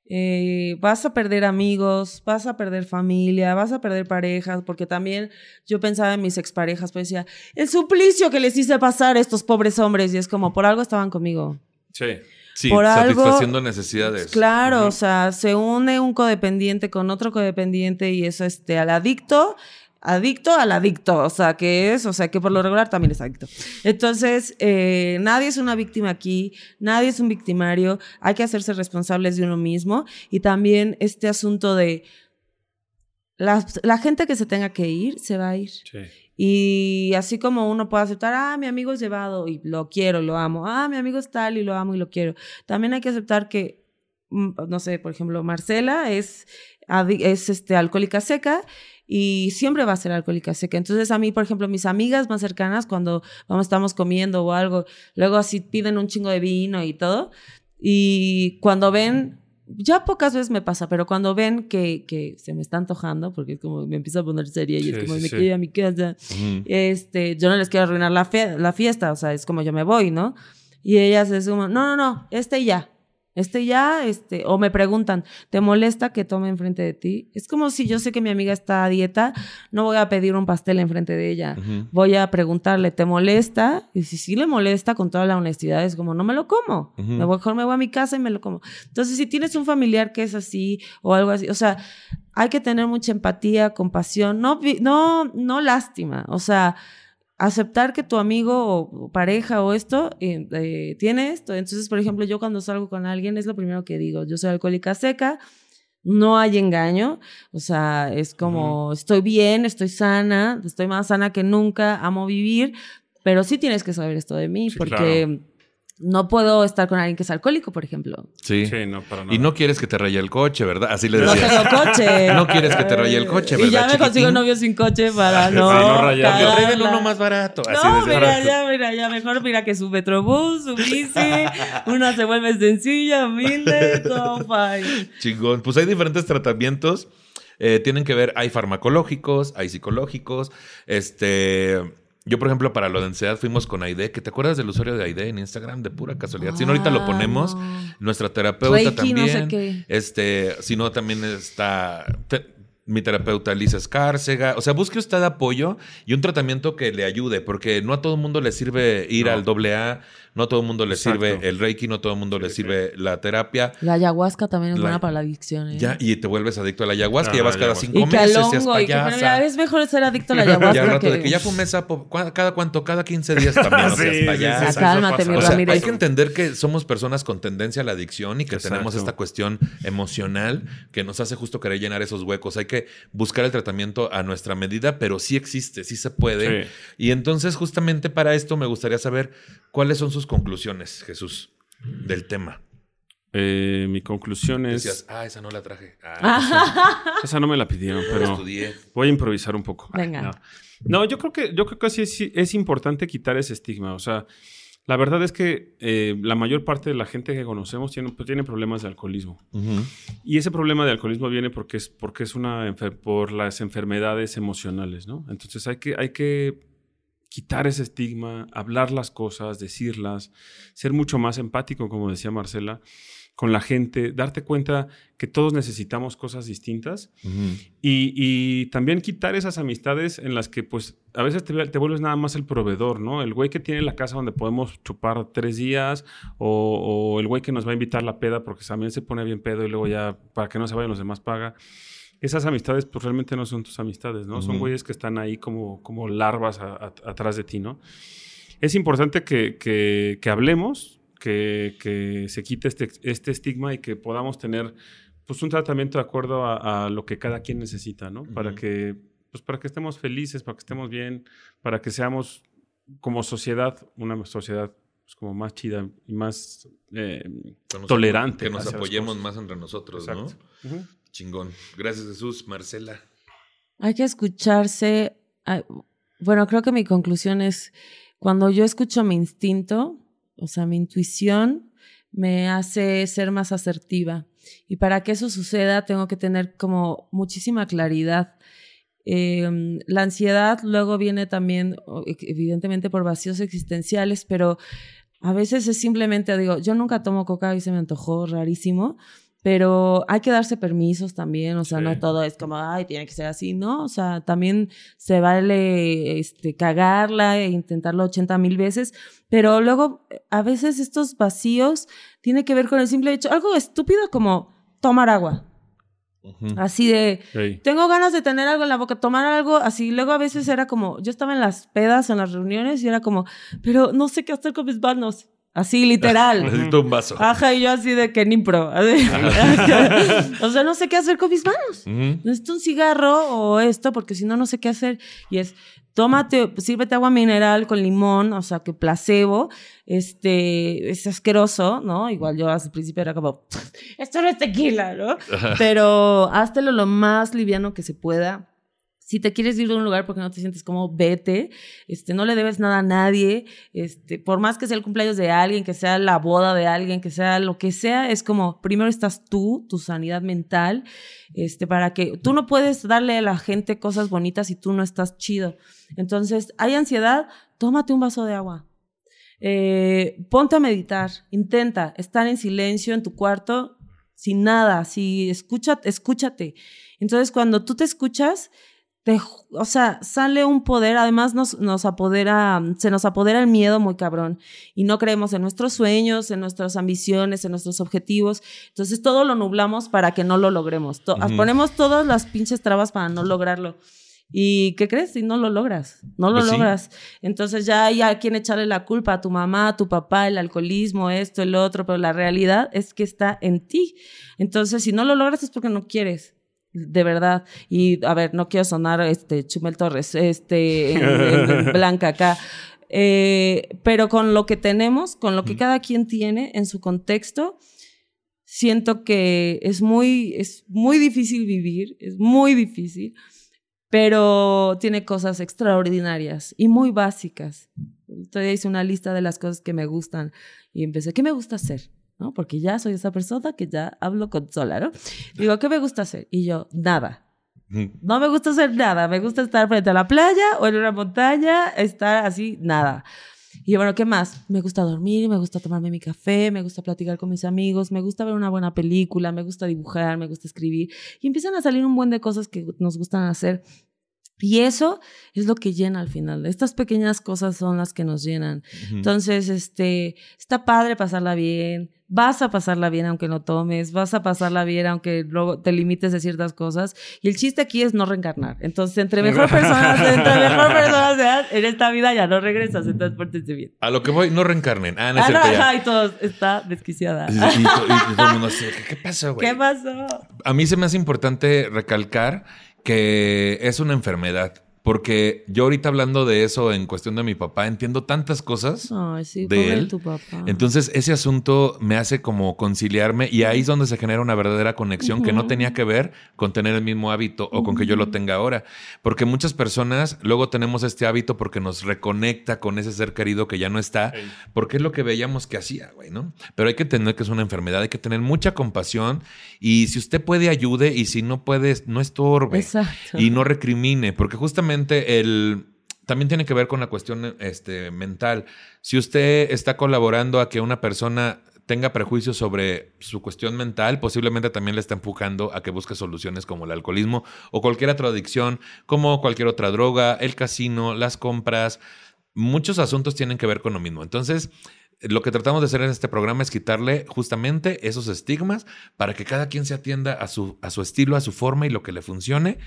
Eh, vas a perder amigos, vas a perder familia, vas a perder parejas, porque también yo pensaba en mis exparejas, pues decía, el suplicio que les hice pasar a estos pobres hombres, y es como, por algo estaban conmigo. Sí. Sí, satisfaciendo necesidades. Claro, o sea, se une un codependiente con otro codependiente y eso, este, al adicto adicto al adicto, o sea, que es, o sea, que por lo regular también es adicto. Entonces, eh, nadie es una víctima aquí, nadie es un victimario, hay que hacerse responsables de uno mismo y también este asunto de la, la gente que se tenga que ir, se va a ir. Sí. Y así como uno puede aceptar, ah, mi amigo es llevado y lo quiero, lo amo. Ah, mi amigo es tal y lo amo y lo quiero. También hay que aceptar que, mm, no sé, por ejemplo, Marcela es, es este, alcohólica seca y siempre va a ser alcohólica seca. Entonces a mí, por ejemplo, mis amigas más cercanas, cuando vamos, estamos comiendo o algo, luego así piden un chingo de vino y todo. Y cuando ven, ya pocas veces me pasa, pero cuando ven que, que se me está antojando, porque es como me empiezo a poner seria y es Sí, como sí, me sí. quiero ir a mi casa, este, yo no les quiero arruinar la, la fiesta, o sea, es como yo me voy, ¿no? Y ellas es como, no, no, no, este ya, este ya, este, o me preguntan, ¿te molesta que tome enfrente de ti? Es como si yo sé que mi amiga está a dieta, no voy a pedir un pastel enfrente de ella, voy a preguntarle, ¿te molesta? Y si sí le molesta, con toda la honestidad, es como, no me lo como, me voy, mejor me voy a mi casa y me lo como. Entonces, si tienes un familiar que es así o algo así, o sea, hay que tener mucha empatía, compasión, no, no, no lástima, o sea, aceptar que tu amigo o, pareja o esto eh, eh, tiene esto. Entonces, por ejemplo, yo cuando salgo con alguien es lo primero que digo, yo soy alcohólica seca, no hay engaño, o sea, es como, estoy bien, estoy sana, estoy más sana que nunca, amo vivir, pero sí tienes que saber esto de mí, Sí, porque no puedo estar con alguien que es alcohólico, por ejemplo. Sí. Sí, no, para nada. Y no quieres que te raye el coche, ¿verdad? Así le No decías. tengo coche. No quieres que te raye el coche, Y ya ¿verdad, me consigo chiquitín? novio sin coche para no. Sí, no rayarlo. Traigan uno más barato. Así No, mira, ya, mira, ya, mejor mira que su metrobús, su bici, *laughs* una se vuelve sencilla, humilde, todo fine. Chingón. Pues hay diferentes tratamientos. Eh, tienen que ver, hay farmacológicos, hay psicológicos. Este. Yo, por ejemplo, para lo de ansiedad fuimos con Aide, que te acuerdas del usuario de Aide en Instagram de pura casualidad. si no, ahorita lo Ah, ponemos. Nuestra terapeuta Reiki, no también. sé qué. Este, si no, también está te- mi terapeuta Lisa Escárcega. O sea, busque usted apoyo y un tratamiento que le ayude, porque no a todo el mundo le sirve ir No. al doble A, no a todo el mundo le Exacto. sirve el Reiki, no a todo el mundo le sirve la terapia. La ayahuasca también es La- buena para la adicción. ¿eh? Ya, y te vuelves adicto a la ayahuasca, Ah, ya vas cada cinco y que meses, seas hongo, y que payasa. mira, es mejor ser adicto a la *laughs* ayahuasca. Ya rato que... de que ya fumé sapo, ¿cu- ¿cada cuánto? Cada 15 días *laughs* también, Sí, seas sí, sí, cálmate, mi O sea, Ramírez. hay que entender que somos personas con tendencia a la adicción y que Exacto. tenemos esta cuestión emocional que nos hace justo querer llenar esos huecos. Hay que buscar el tratamiento a nuestra medida, pero sí existe, sí se puede. Sí. Y entonces, justamente para esto, me gustaría saber cuáles son sus conclusiones, Jesús, del tema. Eh, mi conclusión es. Decías, ah, esa no la traje. Ah, *laughs* Esa no me la pidieron, pero estudié. voy a improvisar un poco. Ay, Venga. no. No, yo creo que, yo creo que sí es, es importante quitar ese estigma. O sea, la verdad es que eh, la mayor parte de la gente que conocemos tiene, pues, tiene problemas de alcoholismo. Y ese problema de alcoholismo viene porque es, porque es una por las enfermedades emocionales, ¿no? Entonces hay que, hay que quitar ese estigma, hablar las cosas, decirlas, ser mucho más empático, como decía Marcela, con la gente, darte cuenta que todos necesitamos cosas distintas y, y también quitar esas amistades en las que pues a veces te, te vuelves nada más el proveedor, ¿no? El güey que tiene la casa donde podemos chupar tres días o, o el güey que nos va a invitar la peda porque también se pone bien pedo y luego ya para que no se vayan los demás paga. Esas amistades pues realmente no son tus amistades, ¿no? Son güeyes que están ahí como, como larvas a- a- atrás de ti, ¿no? Es importante que, que- que hablemos, que, que se quite este, este estigma y que podamos tener pues un tratamiento de acuerdo a, a lo que cada quien necesita, ¿no? Para que pues para que estemos felices, para que estemos bien, para que seamos como sociedad una sociedad pues, como más chida y más eh, Que nos- tolerante Que apoyemos más entre nosotros, Exacto. ¿no? Chingón. Gracias, Jesús. Marcela. Hay que escucharse. Bueno, creo que mi conclusión es, cuando yo escucho mi instinto, o sea, mi intuición, me hace ser más asertiva. Y para que eso suceda, tengo que tener como muchísima claridad. Eh, la ansiedad luego viene también, e- evidentemente, por vacíos existenciales, pero a veces es simplemente, digo, yo nunca tomo coca y se me antojó rarísimo, pero hay que darse permisos también, o sea, Sí. no todo es como, ay, tiene que ser así, ¿no? O sea, también se vale este, cagarla e intentarlo 80 mil veces, pero luego eh, a veces estos vacíos tienen que ver con el simple hecho, algo estúpido como tomar agua, así de, tengo ganas de tener algo en la boca, tomar algo así. Luego a veces era como, yo estaba en las pedas, en las reuniones y era como, pero no sé qué hacer con mis manos. Así, literal. *laughs* Necesito un vaso. Ajá, y yo así de que ni pro. *laughs* o sea, no sé qué hacer con mis manos. Necesito un cigarro o esto, porque si no, no sé qué hacer. Y es, tómate, sírvete agua mineral con limón, o sea, que placebo. Este, es asqueroso, ¿no? Igual yo al principio era como, esto no es tequila, ¿no? Pero háztelo lo más liviano que se pueda. Si te quieres ir de un lugar porque no te sientes como, vete. Este, no le debes nada a nadie. Este, por más que sea el cumpleaños de alguien, que sea la boda de alguien, que sea lo que sea, es como, primero estás tú, tu sanidad mental, este, para que tú no puedes darle a la gente cosas bonitas si tú no estás chido. Entonces, hay ansiedad, tómate un vaso de agua. Eh, ponte a meditar, intenta estar en silencio en tu cuarto, sin nada, si escúchate, escúchate. Entonces, cuando tú te escuchas, o sea, sale un poder, además nos, nos apodera, se nos apodera el miedo muy cabrón y no creemos en nuestros sueños, en nuestras ambiciones, en nuestros objetivos. Entonces todo lo nublamos para que no lo logremos. To-. Ponemos todas las pinches trabas para no lograrlo. ¿Y qué crees? Si no lo logras, no lo Pues sí. logras. Entonces ya hay a quien echarle la culpa, a tu mamá, a tu papá, el alcoholismo, esto, el otro, pero la realidad es que está en ti. Entonces, si no lo logras es porque no quieres. De verdad. Y a ver, no quiero sonar este Chumel Torres, este en- en- en *laughs* blanca acá. Eh, pero con lo que tenemos, con lo que cada quien tiene en su contexto, siento que es muy, es muy difícil vivir, es muy difícil, pero tiene cosas extraordinarias y muy básicas. Todavía hice una lista de las cosas que me gustan y empecé, ¿qué me gusta hacer? ¿No? Porque ya soy esa persona que ya hablo con sola, ¿no? Digo, ¿qué me gusta hacer? Y yo, nada. No me gusta hacer nada. Me gusta estar frente a la playa o en una montaña, estar así, nada. Y yo, bueno, ¿qué más? Me gusta dormir, me gusta tomarme mi café, me gusta platicar con mis amigos, me gusta ver una buena película, me gusta dibujar, me gusta escribir. Y empiezan a salir un buen de cosas que nos gustan hacer. Y eso es lo que llena al final. Estas pequeñas cosas son las que nos llenan. Entonces, este, está padre pasarla bien. Vas a pasarla bien aunque no tomes, vas a pasarla bien aunque luego te limites de ciertas cosas. Y el chiste aquí es no reencarnar. Entonces, entre mejor personas, *laughs* entre mejor personas seas, en esta vida ya no regresas, entonces pórtense bien. A lo que voy, no reencarnen. Ah, no es Ah, no, ajá, y está desquiciada. Y, y- y todo el mundo así, ¿qué, qué pasó, *laughs* güey? ¿Qué pasó? A mí se me hace importante recalcar que es una enfermedad. Porque yo ahorita hablando de eso en cuestión de mi papá, entiendo tantas cosas. Ay, sí, de él. tu papá. Entonces ese asunto me hace como conciliarme y ahí es donde se genera una verdadera conexión que no tenía que ver con tener el mismo hábito o con que yo lo tenga ahora. Porque muchas personas luego tenemos este hábito porque nos reconecta con ese ser querido que ya no está, porque es lo que veíamos que hacía, güey, ¿no? Pero hay que tener que es una enfermedad, hay que tener mucha compasión y si usted puede ayude y si no puede, no estorbe Exacto. y no recrimine, porque justamente el también tiene que ver con la cuestión este, mental. Si usted está colaborando a que una persona tenga prejuicios sobre su cuestión mental, posiblemente también le está empujando a que busque soluciones como el alcoholismo o cualquier otra adicción, como cualquier otra droga, el casino, las compras. Muchos asuntos tienen que ver con lo mismo. Entonces, lo que tratamos de hacer en este programa es quitarle justamente esos estigmas para que cada quien se atienda a su, a su estilo, a su forma y lo que le funcione,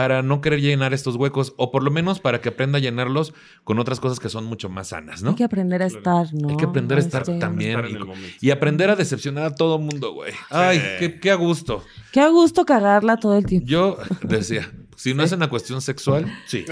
para no querer llenar estos huecos, o por lo menos para que aprenda a llenarlos con otras cosas que son mucho más sanas, ¿no? Hay que aprender a estar, ¿no? Hay que aprender a estar Este, también. Estar en y- aprender a decepcionar a todo mundo, güey. Ay, qué, qué a gusto. Qué a gusto cagarla todo el tiempo. Yo *laughs* decía, si no es una cuestión sexual, *laughs* sí.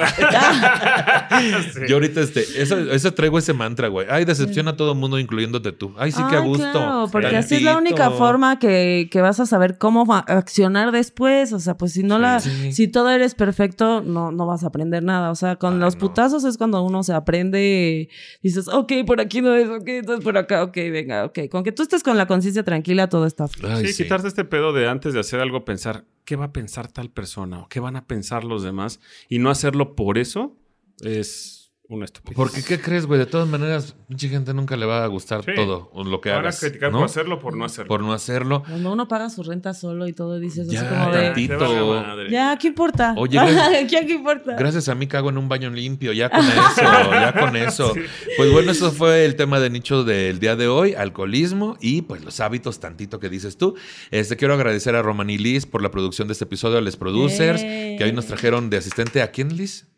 Yo ahorita, este, eso, eso traigo ese mantra, güey. Ay, decepciona a todo mundo, incluyéndote tú. Ay, sí, que a gusto. Claro, porque así es la única forma que, que vas a saber cómo accionar después. O sea, pues si no la, Sí. si todo eres perfecto, no, no vas a aprender nada. O sea, con Ay, los no. putazos es cuando uno se aprende. Dices, ok, por aquí no es, ok, entonces por acá, ok, venga, ok. Con que tú estés con la conciencia tranquila, todo está. Ay, sí, sí. quitarse este pedo de antes de hacer algo, pensar qué va a pensar tal persona o qué van a pensar los demás y no hacerlo por eso es una estupidez. Porque, ¿qué crees, güey? De todas maneras, mucha gente nunca le va a gustar Sí. todo lo que Van a hagas. criticar ¿no? por hacerlo por no hacerlo. Por no hacerlo. Cuando uno paga su renta solo y todo, dices Ya, así como de. tantito. Ya, ¿qué importa? Oye, *laughs* ¿qué, qué importa? Gracias a mí cago en un baño limpio, ya con eso, ya con eso. *laughs* Pues bueno, eso fue el tema de nicho del día de hoy, alcoholismo y pues los hábitos tantito que dices tú. Este quiero agradecer a Roman y Liz por la producción de este episodio, a Les Producers, que hoy nos trajeron de asistente a quién, Liz?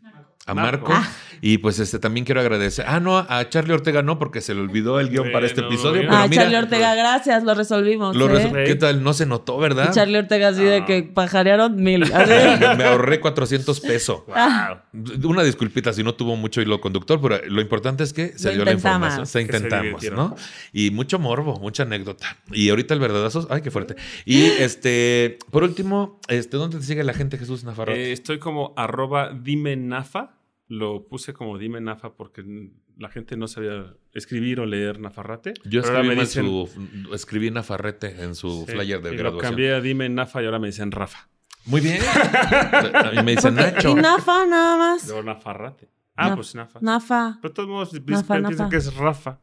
A Marco. Marco. Y pues este también quiero agradecer. Ah, no, a Charlie Ortega no, porque se le olvidó el guion para este episodio. Pero Ah, mira, Charlie Ortega, gracias, lo resolvimos. lo ¿eh? ¿qué tal? No se notó, ¿verdad? Y Charlie Ortega así de que pajarearon mil. *laughs* Me ahorré 400 pesos. *laughs* Wow. Una disculpita si no tuvo mucho hilo conductor, pero lo importante es que se Lo dio la información. Se se intentamos, divirtieron. ¿no? Y mucho morbo, mucha anécdota. Y ahorita el verdadazo, ay, qué fuerte. Y *laughs* este, por último, este, ¿dónde te sigue la gente, Jesús Nafarrote? Eh, estoy como arroba dime nafa. Lo puse como dime nafa porque la gente no sabía escribir o leer nafarrate. Yo Pero ahora escribí, me en dicen- su, escribí Nafarrete en su Sí, flyer de y Lo graduación. cambié a dime nafa y ahora me dicen Rafa. Muy bien. *laughs* Mí me dicen Nacho. Y Nafa nada más. Luego nafarrate. Ah, Naf- pues nafa. Nafa, Pero de todos modos Nafa, piensan nafa. que es Rafa.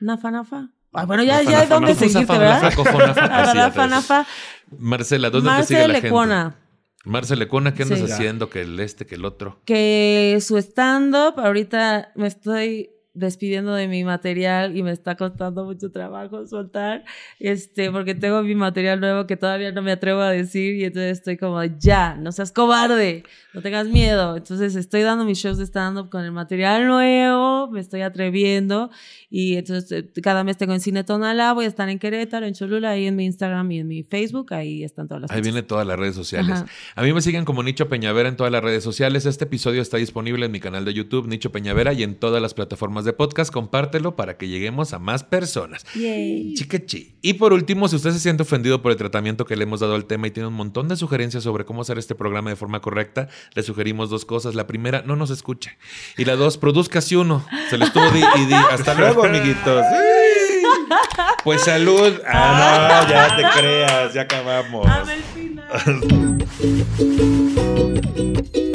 Nafa, Nafa. Ah, bueno, ya, Nafa, ya nafa, dónde nafa, seguiste, nafa, ¿verdad? *laughs* nafa, nafa. Marcela, ¿dónde te sigue la gente? Lecuona. Marcela Lecona, ¿qué andas Sí. haciendo? Que el este, que el otro. que su stand-up, ahorita me estoy despidiendo de mi material y me está costando mucho trabajo soltar, este, porque tengo mi material nuevo que todavía no me atrevo a decir y entonces estoy como, ya, no seas cobarde, no tengas miedo. Entonces estoy dando mis shows de stand-up con el material nuevo, me estoy atreviendo y entonces eh, cada mes tengo en Cine Tonalá, voy a estar en Querétaro, en Cholula, ahí en mi Instagram y en mi Facebook, ahí están todas las Ahí fechas. viene todas las redes sociales. Ajá. A mí me siguen como Nicho Peñavera en todas las redes sociales. Este episodio está disponible en mi canal de YouTube, Nicho Peñavera, y en todas las plataformas de podcast. Compártelo para que lleguemos a más personas. Yay. Chiquechi. Y por último, si usted se siente ofendido por el tratamiento que le hemos dado al tema y tiene un montón de sugerencias sobre cómo hacer este programa de forma correcta, le sugerimos dos cosas. La primera, no nos escuche. Y la dos, produzca si uno. Se le estuvo di y di. Hasta luego, amiguitos. *laughs* Pues salud. Ah, no, *laughs* ya te creas, ya acabamos. El final. *laughs*